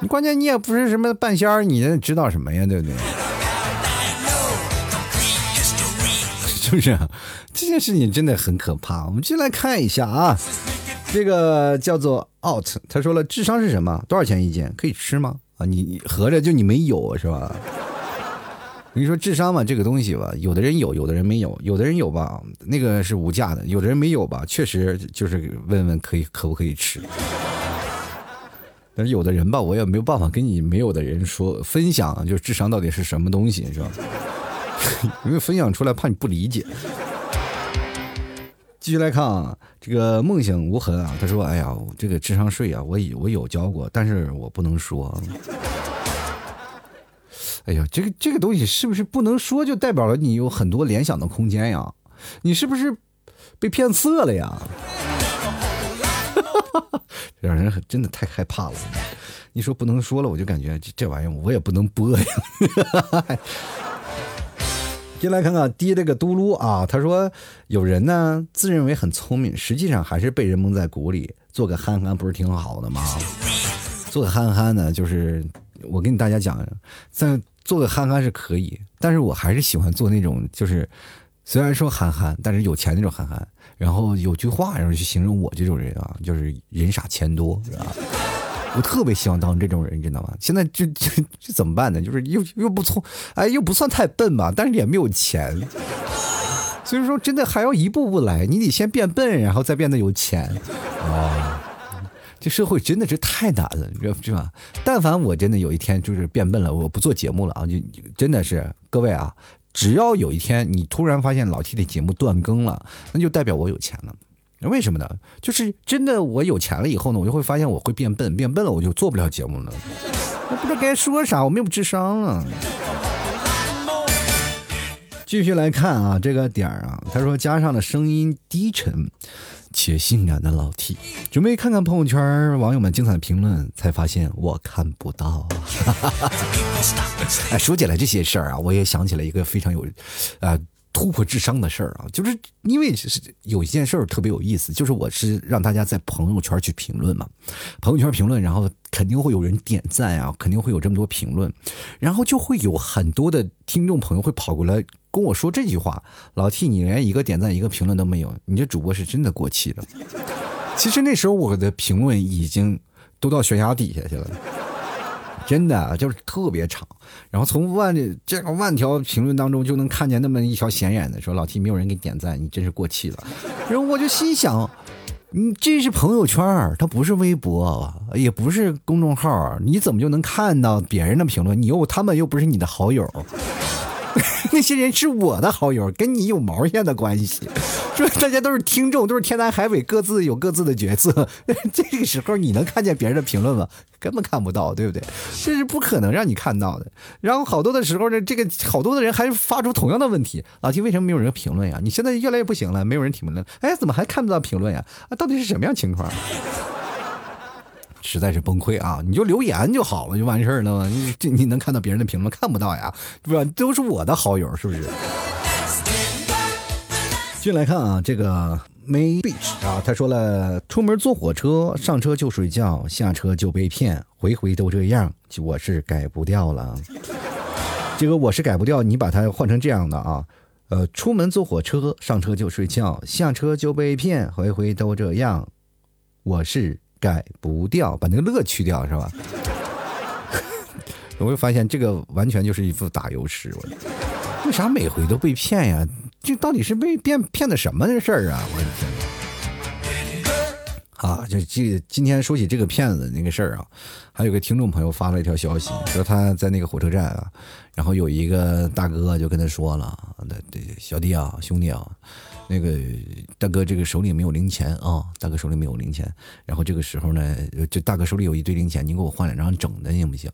A: 你关键你也不是什么半仙儿，你知道什么呀？对不对？是不是这件事情真的很可怕？我们进来看一下啊，这个叫做 out，他说了，智商是什么？多少钱一斤？可以吃吗？啊，你合着就你没有是吧？你说，智商嘛，这个东西吧，有的人有，有的人没有，有的人有吧，那个是无价的；有的人没有吧，确实就是问问可以可不可以吃。但是有的人吧，我也没有办法跟你没有的人说分享，就是智商到底是什么东西，是吧？因为分享出来怕你不理解。继续来看啊，这个梦想无痕啊，他说：“哎呀，这个智商税啊，我有我有交过，但是我不能说。哎呀，这个这个东西是不是不能说就代表了你有很多联想的空间呀？你是不是被骗色了呀？让人真的太害怕了。你说不能说了，我就感觉这这玩意儿我也不能播呀。进来看看，滴了个嘟噜啊！他说有人呢自认为很聪明，实际上还是被人蒙在鼓里，做个憨憨不是挺好的吗？做个憨憨呢，就是我跟你大家讲，在做个憨憨是可以，但是我还是喜欢做那种，就是虽然说憨憨，但是有钱那种憨憨。然后有句话，然后去形容我这种人啊，就是人傻钱多，是吧？我特别希望当这种人，你知道吗？现在就 就就怎么办呢？就是又又不聪，哎，又不算太笨吧，但是也没有钱，所以说真的还要一步步来，你得先变笨，然后再变得有钱啊！这社会真的是太难了，你知道是吧？但凡我真的有一天就是变笨了，我不做节目了啊，就真的是各位啊，只要有一天你突然发现老 T 的节目断更了，那就代表我有钱了。为什么呢？就是真的，我有钱了以后呢，我就会发现我会变笨，变笨了我就做不了节目了。我不知道该说啥，我没有智商了。继续来看啊，这个点儿啊，他说加上了声音低沉且性感的老 T，准备看看朋友圈网友们精彩的评论，才发现我看不到。哎，说起来这些事儿啊，我也想起了一个非常有，啊。突破智商的事儿啊，就是因为是有一件事儿特别有意思，就是我是让大家在朋友圈去评论嘛，朋友圈评论，然后肯定会有人点赞啊，肯定会有这么多评论，然后就会有很多的听众朋友会跑过来跟我说这句话：“老 T，你连一个点赞、一个评论都没有，你这主播是真的过气了。”其实那时候我的评论已经都到悬崖底下去了。真的就是特别长，然后从万这个万条评论当中就能看见那么一条显眼的，说老 T 没有人给点赞，你真是过气了。然后我就心想，你这是朋友圈，它不是微博，也不是公众号，你怎么就能看到别人的评论？你又他们又不是你的好友。那些人是我的好友，跟你有毛线的关系？说 大家都是听众，都是天南海北，各自有各自的角色。这个时候你能看见别人的评论吗？根本看不到，对不对？这是不可能让你看到的。然后好多的时候呢，这个好多的人还发出同样的问题：老提为什么没有人评论呀？你现在越来越不行了，没有人评论，哎，怎么还看不到评论呀？啊，到底是什么样情况？实在是崩溃啊！你就留言就好了，就完事儿了吗？你这你能看到别人的评论看不到呀？不是都是我的好友，是不是？进来看啊，这个 May Beach 啊，他说了，出门坐火车，上车就睡觉，下车就被骗，回回都这样，我是改不掉了。这个我是改不掉，你把它换成这样的啊，呃，出门坐火车，上车就睡觉，下车就被骗，回回都这样，我是。改不掉，把那个乐去掉是吧？我会发现这个完全就是一副打油诗。我为啥每回都被骗呀？这到底是被骗骗的什么事儿啊？我的天！啊，就这今天说起这个骗子那个事儿啊，还有个听众朋友发了一条消息，说他在那个火车站啊，然后有一个大哥就跟他说了：“对小弟啊，兄弟啊。”那个大哥，这个手里没有零钱啊！大哥手里没有零钱，然后这个时候呢，就大哥手里有一堆零钱，你给我换两张整的行不行？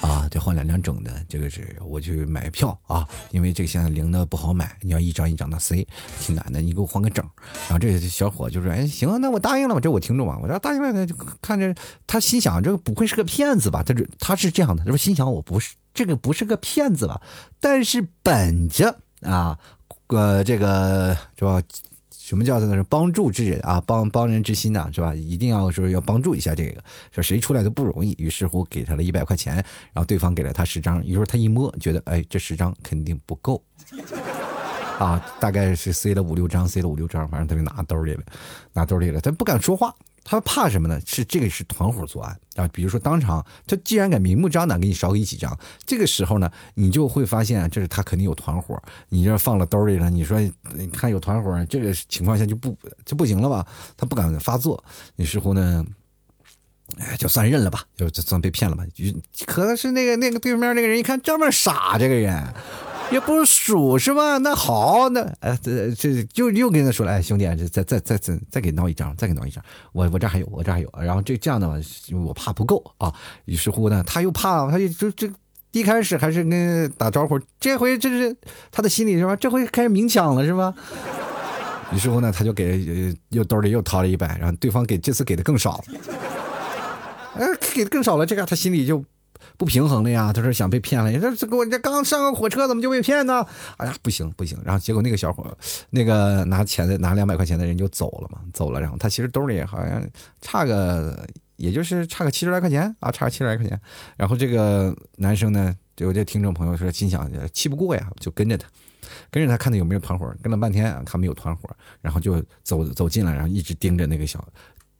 A: 啊，得换两张整的，这个是我去买票啊，因为这个现在零的不好买，你要一张一张的塞，挺难的，你给我换个整。然后这个小伙就说：“哎，行啊，那我答应了吧？这我听着嘛，我说答应了呢，就看着他心想，这个不会是个骗子吧？他这他是这样的，他说心想我不是这个不是个骗子吧？但是本着啊。”呃，这个是吧？什么叫做是帮助之人啊？帮帮人之心呐，是吧？一定要说要帮助一下这个，说谁出来都不容易。于是乎给他了一百块钱，然后对方给了他十张。于是他一摸，觉得哎，这十张肯定不够 啊，大概是塞了五六张，塞了五六张，反正他就拿兜里了，拿兜里了，他不敢说话。他怕什么呢？是这个是团伙作案啊！比如说当场，他既然敢明目张胆给你少给几张，这个时候呢，你就会发现这是他肯定有团伙。你这放了兜里了，你说你看有团伙，这个情况下就不就不行了吧？他不敢发作，于是乎呢，哎，就算认了吧，就就算被骗了吧。可能是那个那个对面那个人一看这么傻，这个人。也不数是吧？那好，那哎，这这就又跟他说了，哎，兄弟，这再再再再再给闹一张，再给闹一张，我我这还有，我这还有。然后这这样的话，我怕不够啊。于是乎呢，他又怕，他就就这一开始还是跟打招呼，这回这是他的心里是吧？这回开始明抢了是吧？于是乎呢，他就给又兜里又掏了一百，然后对方给这次给的更少了，哎，给的更少了，这个他心里就。不平衡了呀，他说想被骗了，你这这给我这刚上个火车怎么就被骗呢？哎呀，不行不行，然后结果那个小伙，那个拿钱的拿两百块钱的人就走了嘛，走了，然后他其实兜里好像差个，也就是差个七十来块钱啊，差个七十来块钱，然后这个男生呢，有这听众朋友说心想气不过呀，就跟着他，跟着他看他有没有团伙，跟了半天看没有团伙，然后就走走近了，然后一直盯着那个小。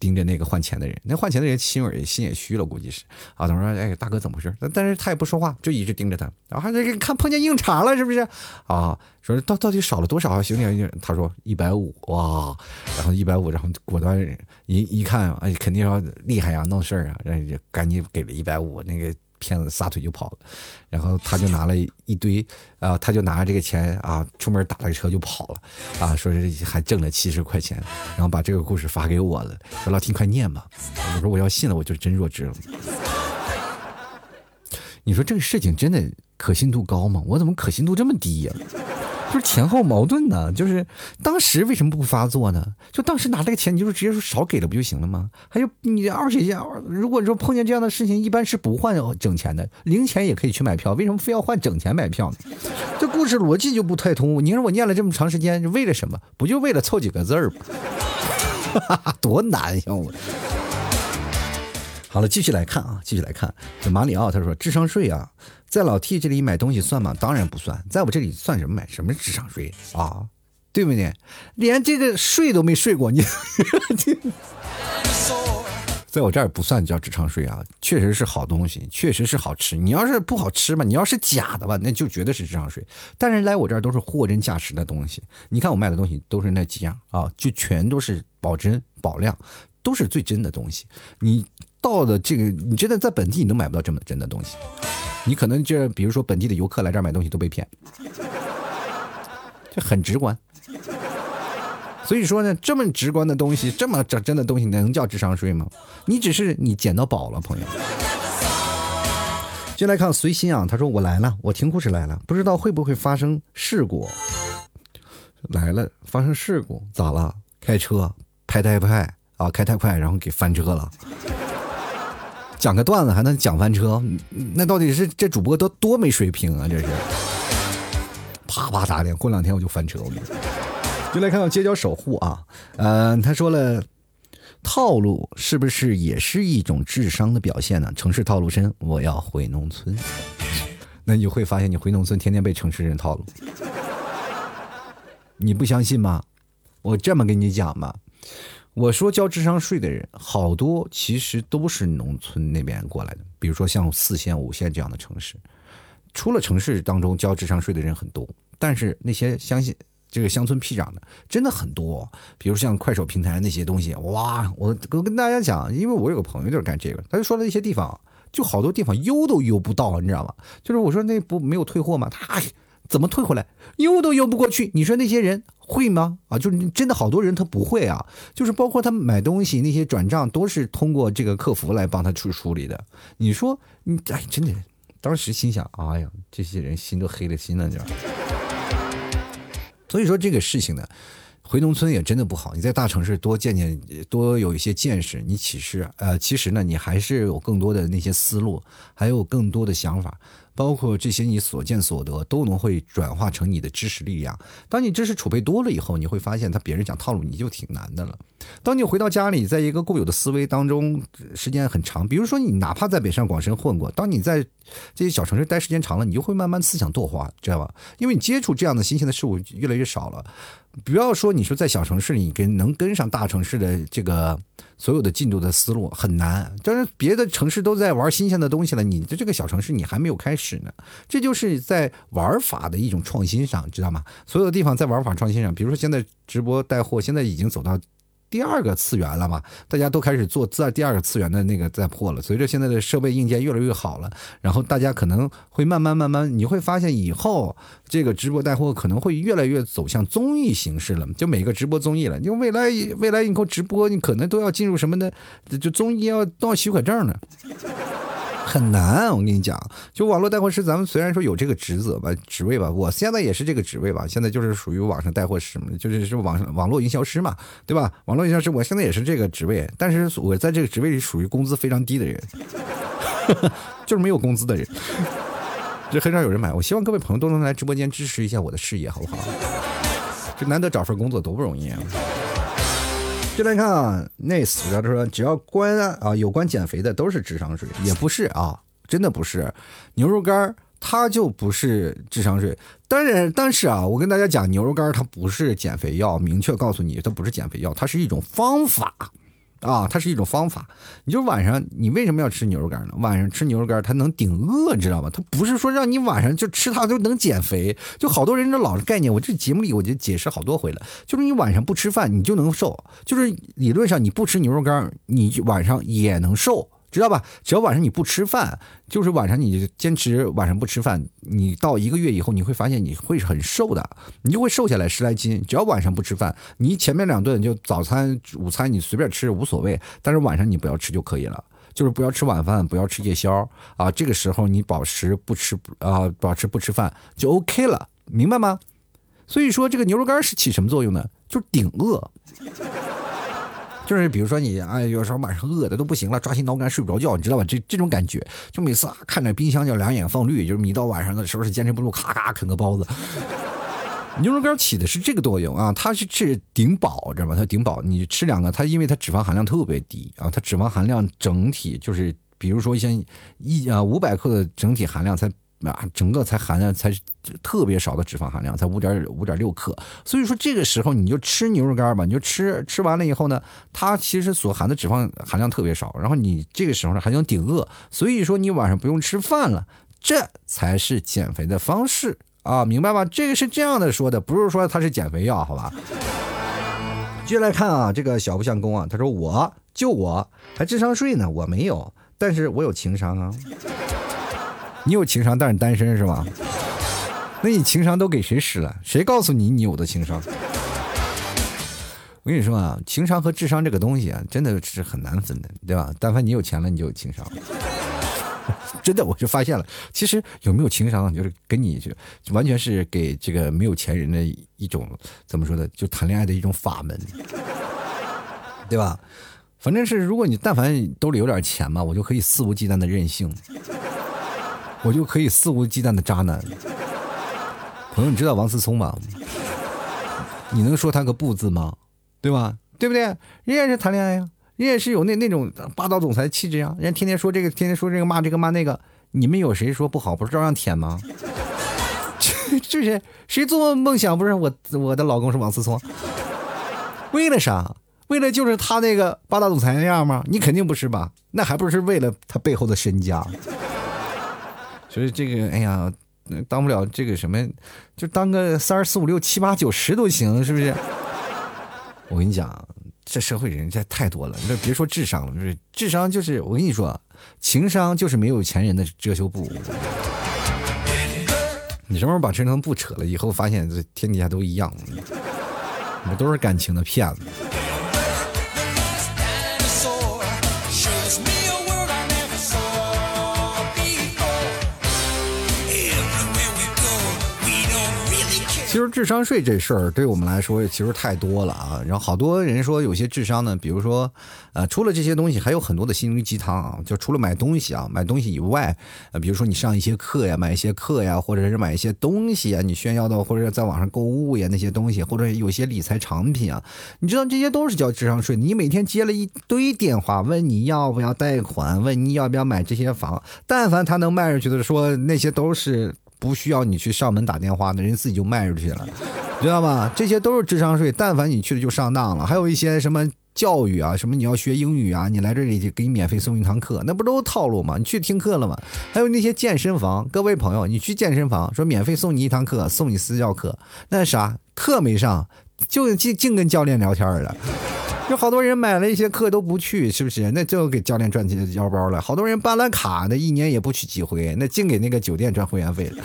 A: 盯着那个换钱的人，那换钱的人心也心也虚了，估计是啊。他说，哎，大哥怎么回事？但是他也不说话，就一直盯着他。然后还在看碰见硬茬了，是不是？啊，说到到底少了多少啊，兄弟？他说一百五，哇，然后一百五，然后果断一一看，哎，肯定要厉害呀，闹事儿啊，然后就赶紧给了一百五，那个。骗子撒腿就跑了，然后他就拿了一堆，啊，他就拿着这个钱啊，出门打了个车就跑了，啊，说是还挣了七十块钱，然后把这个故事发给我了，说老听快念吧，我说我要信了，我就真弱智了。你说这个事情真的可信度高吗？我怎么可信度这么低呀？就是前后矛盾呢，就是当时为什么不发作呢？就当时拿这个钱，你就是直接说少给了不就行了吗？还有你而且要如果说碰见这样的事情，一般是不换整钱的，零钱也可以去买票，为什么非要换整钱买票呢？这故事逻辑就不太通。你说我念了这么长时间，为了什么？不就为了凑几个字儿吗？多难呀！我。好了，继续来看啊，继续来看。这马里奥他说智商税啊。在老 T 这里买东西算吗？当然不算，在我这里算什么买？什么智商税啊？对不对？连这个税都没税过你，在我这儿不算叫智商税啊！确实是好东西，确实是好吃。你要是不好吃吧，你要是假的吧，那就绝对是智商税。但是来我这儿都是货真价实的东西。你看我卖的东西都是那几样啊，就全都是保真保量，都是最真的东西。你到的这个，你真的在本地你都买不到这么真的东西。你可能就比如说本地的游客来这儿买东西都被骗，这很直观。所以说呢，这么直观的东西，这么真真的东西，能叫智商税吗？你只是你捡到宝了，朋友。进来看随心啊，他说我来了，我听故事来了，不知道会不会发生事故。来了，发生事故咋了？开车开太快啊，开太快，然后给翻车了。讲个段子还能讲翻车，那到底是这主播都多没水平啊！这是，啪啪打脸，过两天我就翻车。我们就来看看街角守护啊，嗯，他说了，套路是不是也是一种智商的表现呢？城市套路深，我要回农村。那你就会发现，你回农村天天被城市人套路，你不相信吗？我这么跟你讲吧。我说交智商税的人好多，其实都是农村那边过来的。比如说像四线、五线这样的城市，除了城市当中交智商税的人很多，但是那些相信这个乡村僻壤的真的很多。比如像快手平台那些东西，哇！我我跟大家讲，因为我有个朋友就是干这个，他就说了一些地方，就好多地方邮都邮不到，你知道吗？就是我说那不没有退货吗？他怎么退回来？邮都邮不过去。你说那些人？会吗？啊，就是真的好多人他不会啊，就是包括他买东西那些转账都是通过这个客服来帮他去处理的。你说你哎，真的，当时心想，哎呀，这些人心都黑了心了，就。所以说这个事情呢，回农村也真的不好。你在大城市多见见，多有一些见识，你其实呃，其实呢，你还是有更多的那些思路，还有更多的想法。包括这些你所见所得都能会转化成你的知识力量。当你知识储备多了以后，你会发现他别人讲套路你就挺难的了。当你回到家里，在一个固有的思维当中时间很长，比如说你哪怕在北上广深混过，当你在这些小城市待时间长了，你就会慢慢思想惰化，知道吧？因为你接触这样的新鲜的事物越来越少了。不要说你说在小城市里跟能跟上大城市的这个所有的进度的思路很难，但是别的城市都在玩新鲜的东西了，你的这个小城市你还没有开始呢。这就是在玩法的一种创新上，知道吗？所有的地方在玩法创新上，比如说现在直播带货，现在已经走到。第二个次元了嘛？大家都开始做在第二个次元的那个在破了。随着现在的设备硬件越来越好了，然后大家可能会慢慢慢慢，你会发现以后这个直播带货可能会越来越走向综艺形式了。就每个直播综艺了，因为未来未来以后直播你可能都要进入什么呢？就综艺要到许可证了。很难。我跟你讲，就网络带货师，咱们虽然说有这个职责吧、职位吧，我现在也是这个职位吧，现在就是属于网上带货师嘛，就是是网上网络营销师嘛，对吧？网络营销师，我现在也是这个职位，但是我在这个职位里属于工资非常低的人，就是没有工资的人，这很少有人买。我希望各位朋友都能来直播间支持一下我的事业，好不好？这难得找份工作多不容易啊！就来看啊那死的说只要关啊有关减肥的都是智商税，也不是啊，真的不是。牛肉干它就不是智商税，当然，但是啊，我跟大家讲，牛肉干它不是减肥药，明确告诉你，它不是减肥药，它是一种方法。啊，它是一种方法。你就晚上，你为什么要吃牛肉干呢？晚上吃牛肉干，它能顶饿，你知道吗？它不是说让你晚上就吃它就能减肥。就好多人这老是概念，我这节目里我就解释好多回了。就是你晚上不吃饭，你就能瘦。就是理论上你不吃牛肉干，你晚上也能瘦。知道吧？只要晚上你不吃饭，就是晚上你坚持晚上不吃饭，你到一个月以后，你会发现你会很瘦的，你就会瘦下来十来斤。只要晚上不吃饭，你前面两顿就早餐、午餐你随便吃无所谓，但是晚上你不要吃就可以了，就是不要吃晚饭，不要吃夜宵啊。这个时候你保持不吃啊，保持不吃饭就 OK 了，明白吗？所以说这个牛肉干是起什么作用呢？就是顶饿。就是比如说你哎，有时候晚上饿的都不行了，抓心挠肝睡不着觉，你知道吧？这这种感觉，就每次啊看着冰箱就两眼放绿，就是你到晚上的时候是坚持不住，咔咔啃个包子。牛肉干起的是这个作用啊，它是是顶饱，知道吗？它顶饱，你吃两个，它因为它脂肪含量特别低啊，它脂肪含量整体就是，比如说像一啊五百克的整体含量才。啊，整个才含量才特别少的脂肪含量，才五点五点六克。所以说这个时候你就吃牛肉干吧，你就吃吃完了以后呢，它其实所含的脂肪含量特别少，然后你这个时候呢还能顶饿。所以说你晚上不用吃饭了，这才是减肥的方式啊，明白吧？这个是这样的说的，不是说它是减肥药，好吧？接下来看啊，这个小不相公啊，他说我就我还智商税呢，我没有，但是我有情商啊。你有情商，但是单身是吧？那你情商都给谁使了？谁告诉你你有的情商？我跟你说啊，情商和智商这个东西啊，真的是很难分的，对吧？但凡你有钱了，你就有情商。真的，我就发现了，其实有没有情商，就是跟你就完全是给这个没有钱人的一种怎么说呢？就谈恋爱的一种法门，对吧？反正是如果你但凡兜里有点钱嘛，我就可以肆无忌惮的任性。我就可以肆无忌惮的渣男，朋友，你知道王思聪吗？你能说他个不字吗？对吧？对不对？人家是谈恋爱呀，人家是有那那种霸道总裁气质呀，人家天天说这个，天天说这个，骂这个骂那个，你们有谁说不好？不是照样舔吗？这是谁做梦梦想？不是我，我的老公是王思聪，为了啥？为了就是他那个霸道总裁那样吗？你肯定不是吧？那还不是为了他背后的身家？所以这个，哎呀，当不了这个什么，就当个三四五六七八九十都行，是不是？我跟你讲，这社会人这太多了，你别说智商了，就是智商就是我跟你说，情商就是没有钱人的遮羞布。你什么时候把这层布扯了以后，发现这天底下都一样，你们都是感情的骗子。其实智商税这事儿对我们来说其实太多了啊，然后好多人说有些智商呢，比如说，呃，除了这些东西，还有很多的心灵鸡汤啊，就除了买东西啊，买东西以外，呃，比如说你上一些课呀，买一些课呀，或者是买一些东西啊，你炫耀的或者在网上购物呀那些东西，或者有些理财产品啊，你知道这些都是交智商税。你每天接了一堆电话，问你要不要贷款，问你要不要买这些房，但凡他能卖出去的，说那些都是。不需要你去上门打电话的人自己就卖出去了，知道吗？这些都是智商税。但凡你去了就上当了。还有一些什么教育啊，什么你要学英语啊，你来这里就给你免费送一堂课，那不都套路吗？你去听课了吗？还有那些健身房，各位朋友，你去健身房说免费送你一堂课，送你私教课，那啥课没上，就净净跟教练聊天了。就好多人买了一些课都不去，是不是？那就给教练赚钱腰包了。好多人办了卡，那一年也不去几回，那净给那个酒店赚会员费了。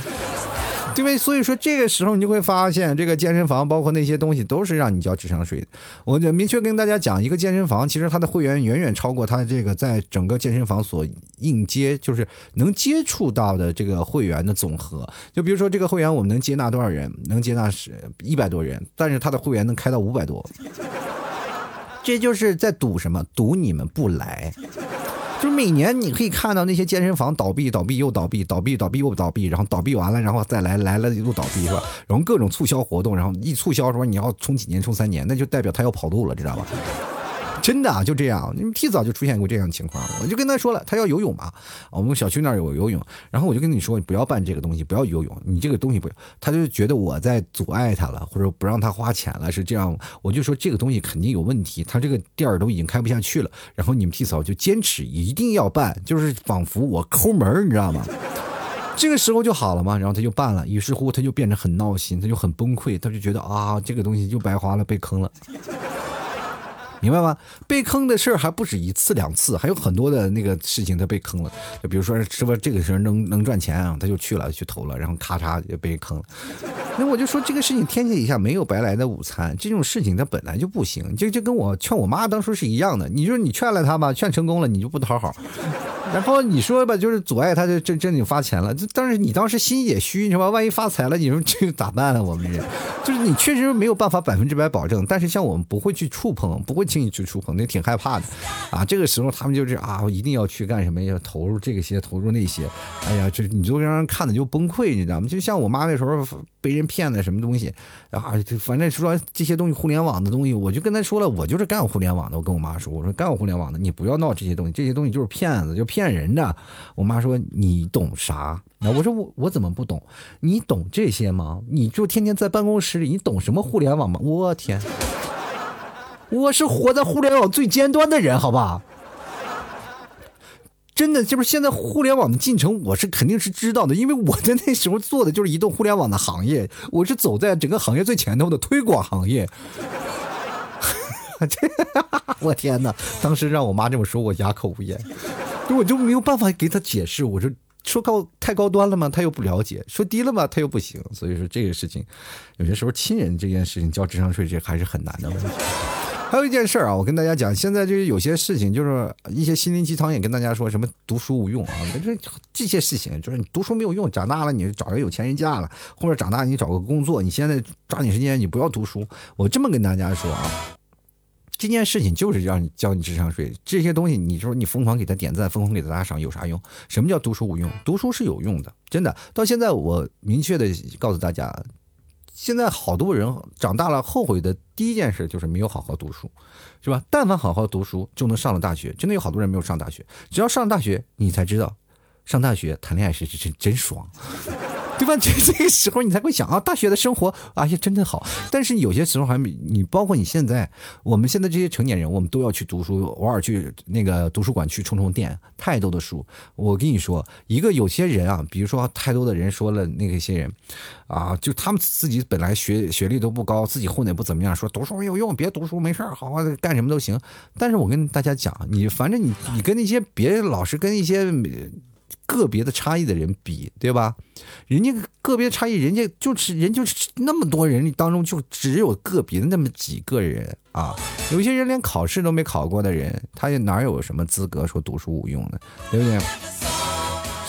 A: 对不对？所以说这个时候你就会发现，这个健身房包括那些东西都是让你交智商税的。我就明确跟大家讲，一个健身房其实它的会员远远超过它这个在整个健身房所应接，就是能接触到的这个会员的总和。就比如说这个会员我们能接纳多少人？能接纳是一百多人，但是他的会员能开到五百多。这就是在赌什么？赌你们不来。就每年你可以看到那些健身房倒闭、倒闭又倒闭、倒闭、倒闭又倒闭，然后倒闭完了，然后再来来了又倒闭，是吧？然后各种促销活动，然后一促销说你要充几年、充三年，那就代表他要跑路了，知道吧？真的啊，就这样，你们提早就出现过这样的情况。我就跟他说了，他要游泳嘛，我们小区那儿有游泳，然后我就跟你说，你不要办这个东西，不要游泳，你这个东西不要。他就觉得我在阻碍他了，或者不让他花钱了，是这样。我就说这个东西肯定有问题，他这个店儿都已经开不下去了。然后你们提早就坚持一定要办，就是仿佛我抠门儿你知道吗？这个时候就好了嘛，然后他就办了，于是乎他就变得很闹心，他就很崩溃，他就觉得啊，这个东西就白花了，被坑了。明白吗？被坑的事儿还不止一次两次，还有很多的那个事情他被坑了。就比如说，是不是这个时候能能赚钱啊？他就去了，去投了，然后咔嚓就被坑了。那我就说，这个事情天底下没有白来的午餐，这种事情它本来就不行。就就跟我劝我妈当初是一样的。你说你劝了他吧，劝成功了，你就不讨好。然后你说吧，就是阻碍他就正正经发钱了。但是你当时心也虚，是吧？万一发财了，你说这咋办啊？我们这 就是你确实没有办法百分之百保证。但是像我们不会去触碰，不会。轻易去触碰，那挺害怕的，啊，这个时候他们就是啊，一定要去干什么，要投入这个些，投入那些，哎呀，这你就让人看的就崩溃，你知道吗？就像我妈那时候被人骗的什么东西，啊，反正说这些东西，互联网的东西，我就跟他说了，我就是干互联网的，我跟我妈说，我说干互联网的，你不要闹这些东西，这些东西就是骗子，就骗人的。我妈说你懂啥？那我说我我怎么不懂？你懂这些吗？你就天天在办公室里，你懂什么互联网吗？我天！我是活在互联网最尖端的人，好不好？真的，就是现在互联网的进程，我是肯定是知道的，因为我在那时候做的就是移动互联网的行业，我是走在整个行业最前头的推广行业。我天哪！当时让我妈这么说，我哑口无言，我就没有办法给她解释。我说说高太高端了吗？她又不了解；说低了吗？她又不行。所以说这个事情，有些时候亲人这件事情交智商税，这还是很难的问题。还有一件事儿啊，我跟大家讲，现在就是有些事情，就是一些心灵鸡汤也跟大家说什么读书无用啊，这这些事情就是你读书没有用，长大了你找个有钱人嫁了，或者长大你找个工作，你现在抓紧时间，你不要读书。我这么跟大家说啊，这件事情就是让你交你智商税，这些东西你说你疯狂给他点赞，疯狂给他打赏有啥用？什么叫读书无用？读书是有用的，真的。到现在我明确的告诉大家。现在好多人长大了后悔的第一件事就是没有好好读书，是吧？但凡好好读书，就能上了大学。真的有好多人没有上大学，只要上了大学，你才知道，上大学谈恋爱是是真真爽。对吧？这这个时候你才会想啊，大学的生活啊，也真的好。但是有些时候还没你，包括你现在，我们现在这些成年人，我们都要去读书，偶尔去那个图书馆去充充电。太多的书，我跟你说，一个有些人啊，比如说太多的人说了那个些人啊，就他们自己本来学学历都不高，自己混的也不怎么样，说读书没有用，别读书没事好好干什么都行。但是我跟大家讲，你反正你你跟那些别人老是跟一些。个别的差异的人比，对吧？人家个别差异，人家就是人就是那么多人当中，就只有个别的那么几个人啊。有些人连考试都没考过的人，他也哪有什么资格说读书无用呢？对不对？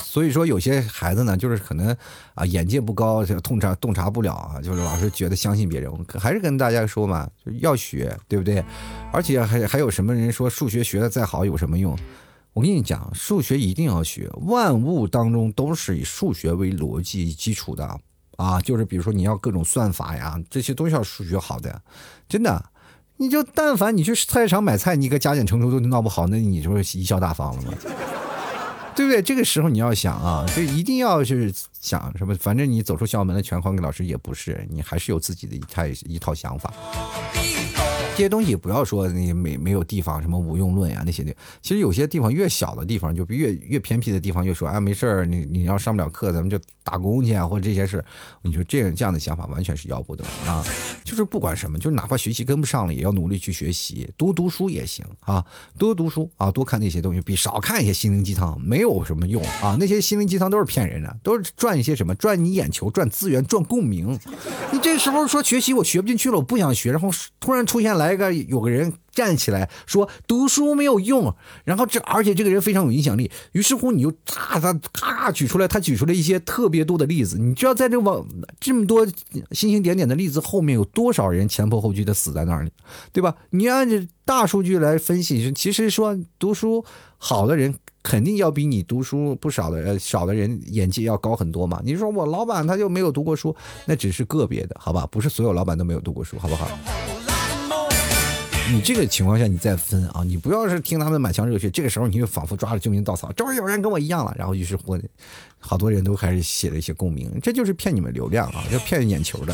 A: 所以说，有些孩子呢，就是可能啊，眼界不高，洞察洞察不了啊，就是老是觉得相信别人。我还是跟大家说嘛，就要学，对不对？而且还还有什么人说数学学的再好有什么用？我跟你讲，数学一定要学，万物当中都是以数学为逻辑基础的啊！就是比如说你要各种算法呀，这些都是要数学好的，真的。你就但凡你去菜市场买菜，你个加减乘除都闹不好，那你就是贻笑大方了吗？对不对？这个时候你要想啊，就一定要是想什么，反正你走出校门的全还给老师也不是，你还是有自己的一套一套想法。这些东西不要说你没没有地方什么无用论呀那些的，其实有些地方越小的地方就越越偏僻的地方越说啊没事儿，你你要上不了课，咱们就打工去啊，或者这些事，你说这样这样的想法完全是要不得啊！就是不管什么，就是哪怕学习跟不上了，也要努力去学习，多读书也行啊，多读书啊，多看那些东西，比少看一些心灵鸡汤没有什么用啊！那些心灵鸡汤都是骗人的，都是赚一些什么赚你眼球、赚资源、赚共鸣。你这时候说学习我学不进去了，我不想学，然后突然出现了。来个有个人站起来说读书没有用，然后这而且这个人非常有影响力，于是乎你就咔咔咔举出来，他举出了一些特别多的例子。你知道在这网这么多星星点点的例子后面有多少人前仆后继的死在那里，对吧？你按着大数据来分析，其实说读书好的人肯定要比你读书不少的少的人眼界要高很多嘛。你说我老板他就没有读过书，那只是个别的，好吧？不是所有老板都没有读过书，好不好？你这个情况下，你再分啊，你不要是听他们满腔热血，这个时候你就仿佛抓着救命稻草，终于有人跟我一样了，然后于是乎，好多人都开始写了一些共鸣，这就是骗你们流量啊，要骗眼球的。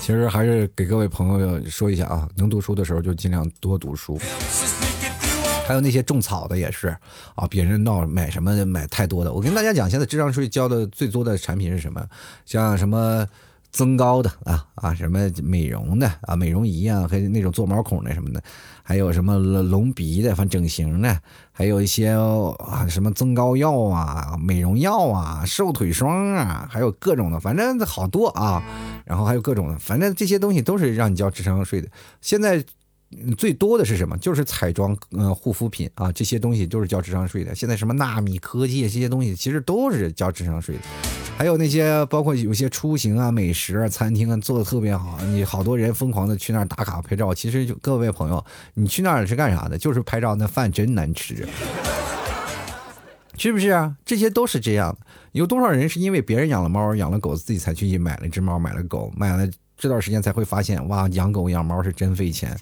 A: 其实还是给各位朋友说一下啊，能读书的时候就尽量多读书。还有那些种草的也是啊，别人闹买什么买太多的。我跟大家讲，现在智商税交的最多的产品是什么？像什么？增高的啊啊，什么美容的啊，美容仪啊，还有那种做毛孔的什么的，还有什么隆鼻的，反正整形的，还有一些啊什么增高药啊、美容药啊、瘦腿霜啊，还有各种的，反正好多啊。然后还有各种的，反正这些东西都是让你交智商税的。现在。最多的是什么？就是彩妆、呃护肤品啊，这些东西都是交智商税的。现在什么纳米科技这些东西，其实都是交智商税的。还有那些包括有些出行啊、美食啊、餐厅啊，做的特别好，你好多人疯狂的去那儿打卡拍照。其实就各位朋友，你去那儿是干啥的？就是拍照，那饭真难吃，是不是啊？这些都是这样。有多少人是因为别人养了猫、养了狗，自己才去买了只猫、买了狗、买了？这段时间才会发现，哇，养狗养猫是真费钱，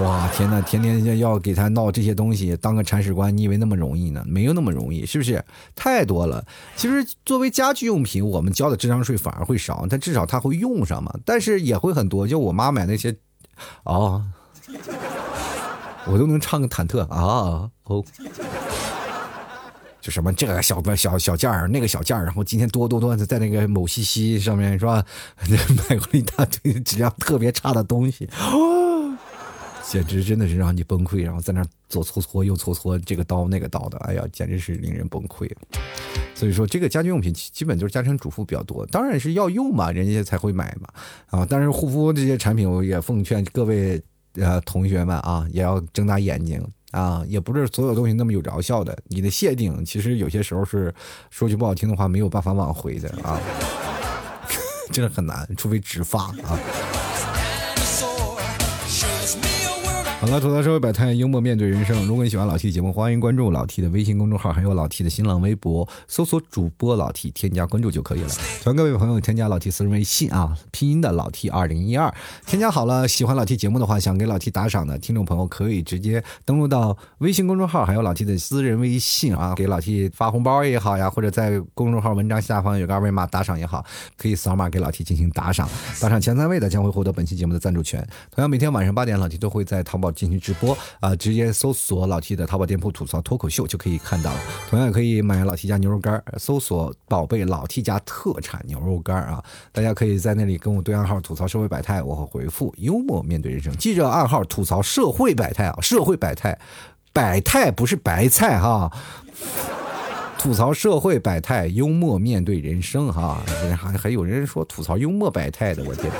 A: 哇，天呐，天天要要给他闹这些东西，当个铲屎官，你以为那么容易呢？没有那么容易，是不是？太多了。其实作为家居用品，我们交的智商税反而会少，但至少他会用上嘛。但是也会很多，就我妈买那些，啊，我都能唱个忐忑啊哦。就什么这个小小小件儿，那个小件儿，然后今天多多多在那个某西西上面是吧，买过一大堆质量特别差的东西，哦简直真的是让你崩溃。然后在那左搓搓右搓搓，这个刀那个刀的，哎呀，简直是令人崩溃。所以说，这个家居用品基本就是家庭主妇比较多，当然是要用嘛，人家才会买嘛。啊，但是护肤这些产品，我也奉劝各位呃同学们啊，也要睁大眼睛。啊，也不是所有东西那么有疗效的。你的谢顶其实有些时候是说句不好听的话，没有办法挽回的啊，真 的很难，除非植发啊。好了，吐槽社会百态，幽默面对人生。如果你喜欢老 T 的节目，欢迎关注老 T 的微信公众号，还有老 T 的新浪微博，搜索主播老 T，添加关注就可以了。欢迎各位朋友添加老 T 私人微信啊，拼音的老 T 二零一二。添加好了，喜欢老 T 节目的话，想给老 T 打赏的听众朋友，可以直接登录到微信公众号，还有老 T 的私人微信啊，给老 T 发红包也好呀，或者在公众号文章下方有个二维码打赏也好，可以扫码给老 T 进行打赏。打赏前三位的将会获得本期节目的赞助权。同样，每天晚上八点，老 T 都会在淘宝。进行直播啊，直接搜索老 T 的淘宝店铺吐槽脱口秀就可以看到了。同样也可以买老 T 家牛肉干，搜索宝贝老 T 家特产牛肉干啊，大家可以在那里跟我对暗号吐槽社会百态，我会回复幽默面对人生。记着暗号吐槽社会百态啊，社会百态，百态不是白菜哈。吐槽社会百态，幽默面对人生，哈，还还有人说吐槽幽默百态的，我天，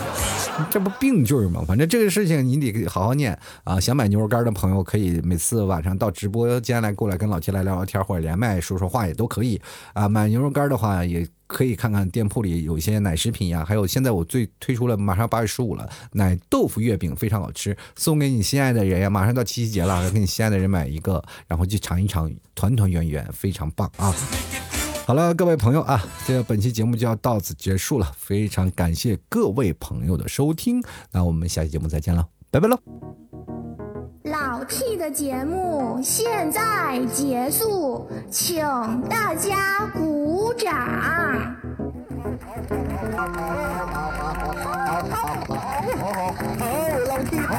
A: 这不病句吗？反正这个事情你得好好念啊！想买牛肉干的朋友，可以每次晚上到直播间来过来跟老七来聊聊天，或者连麦说说话也都可以啊。买牛肉干的话也。可以看看店铺里有一些奶食品呀，还有现在我最推出了，马上八月十五了，奶豆腐月饼非常好吃，送给你心爱的人呀！马上到七夕节了，要给你心爱的人买一个，然后去尝一尝，团团圆圆，非常棒啊！好了，各位朋友啊，这个本期节目就要到此结束了，非常感谢各位朋友的收听，那我们下期节目再见了，拜拜喽！老 T 的节目现在结束，请大家鼓掌。
B: 好，老 T，好，好，好，老 T，好。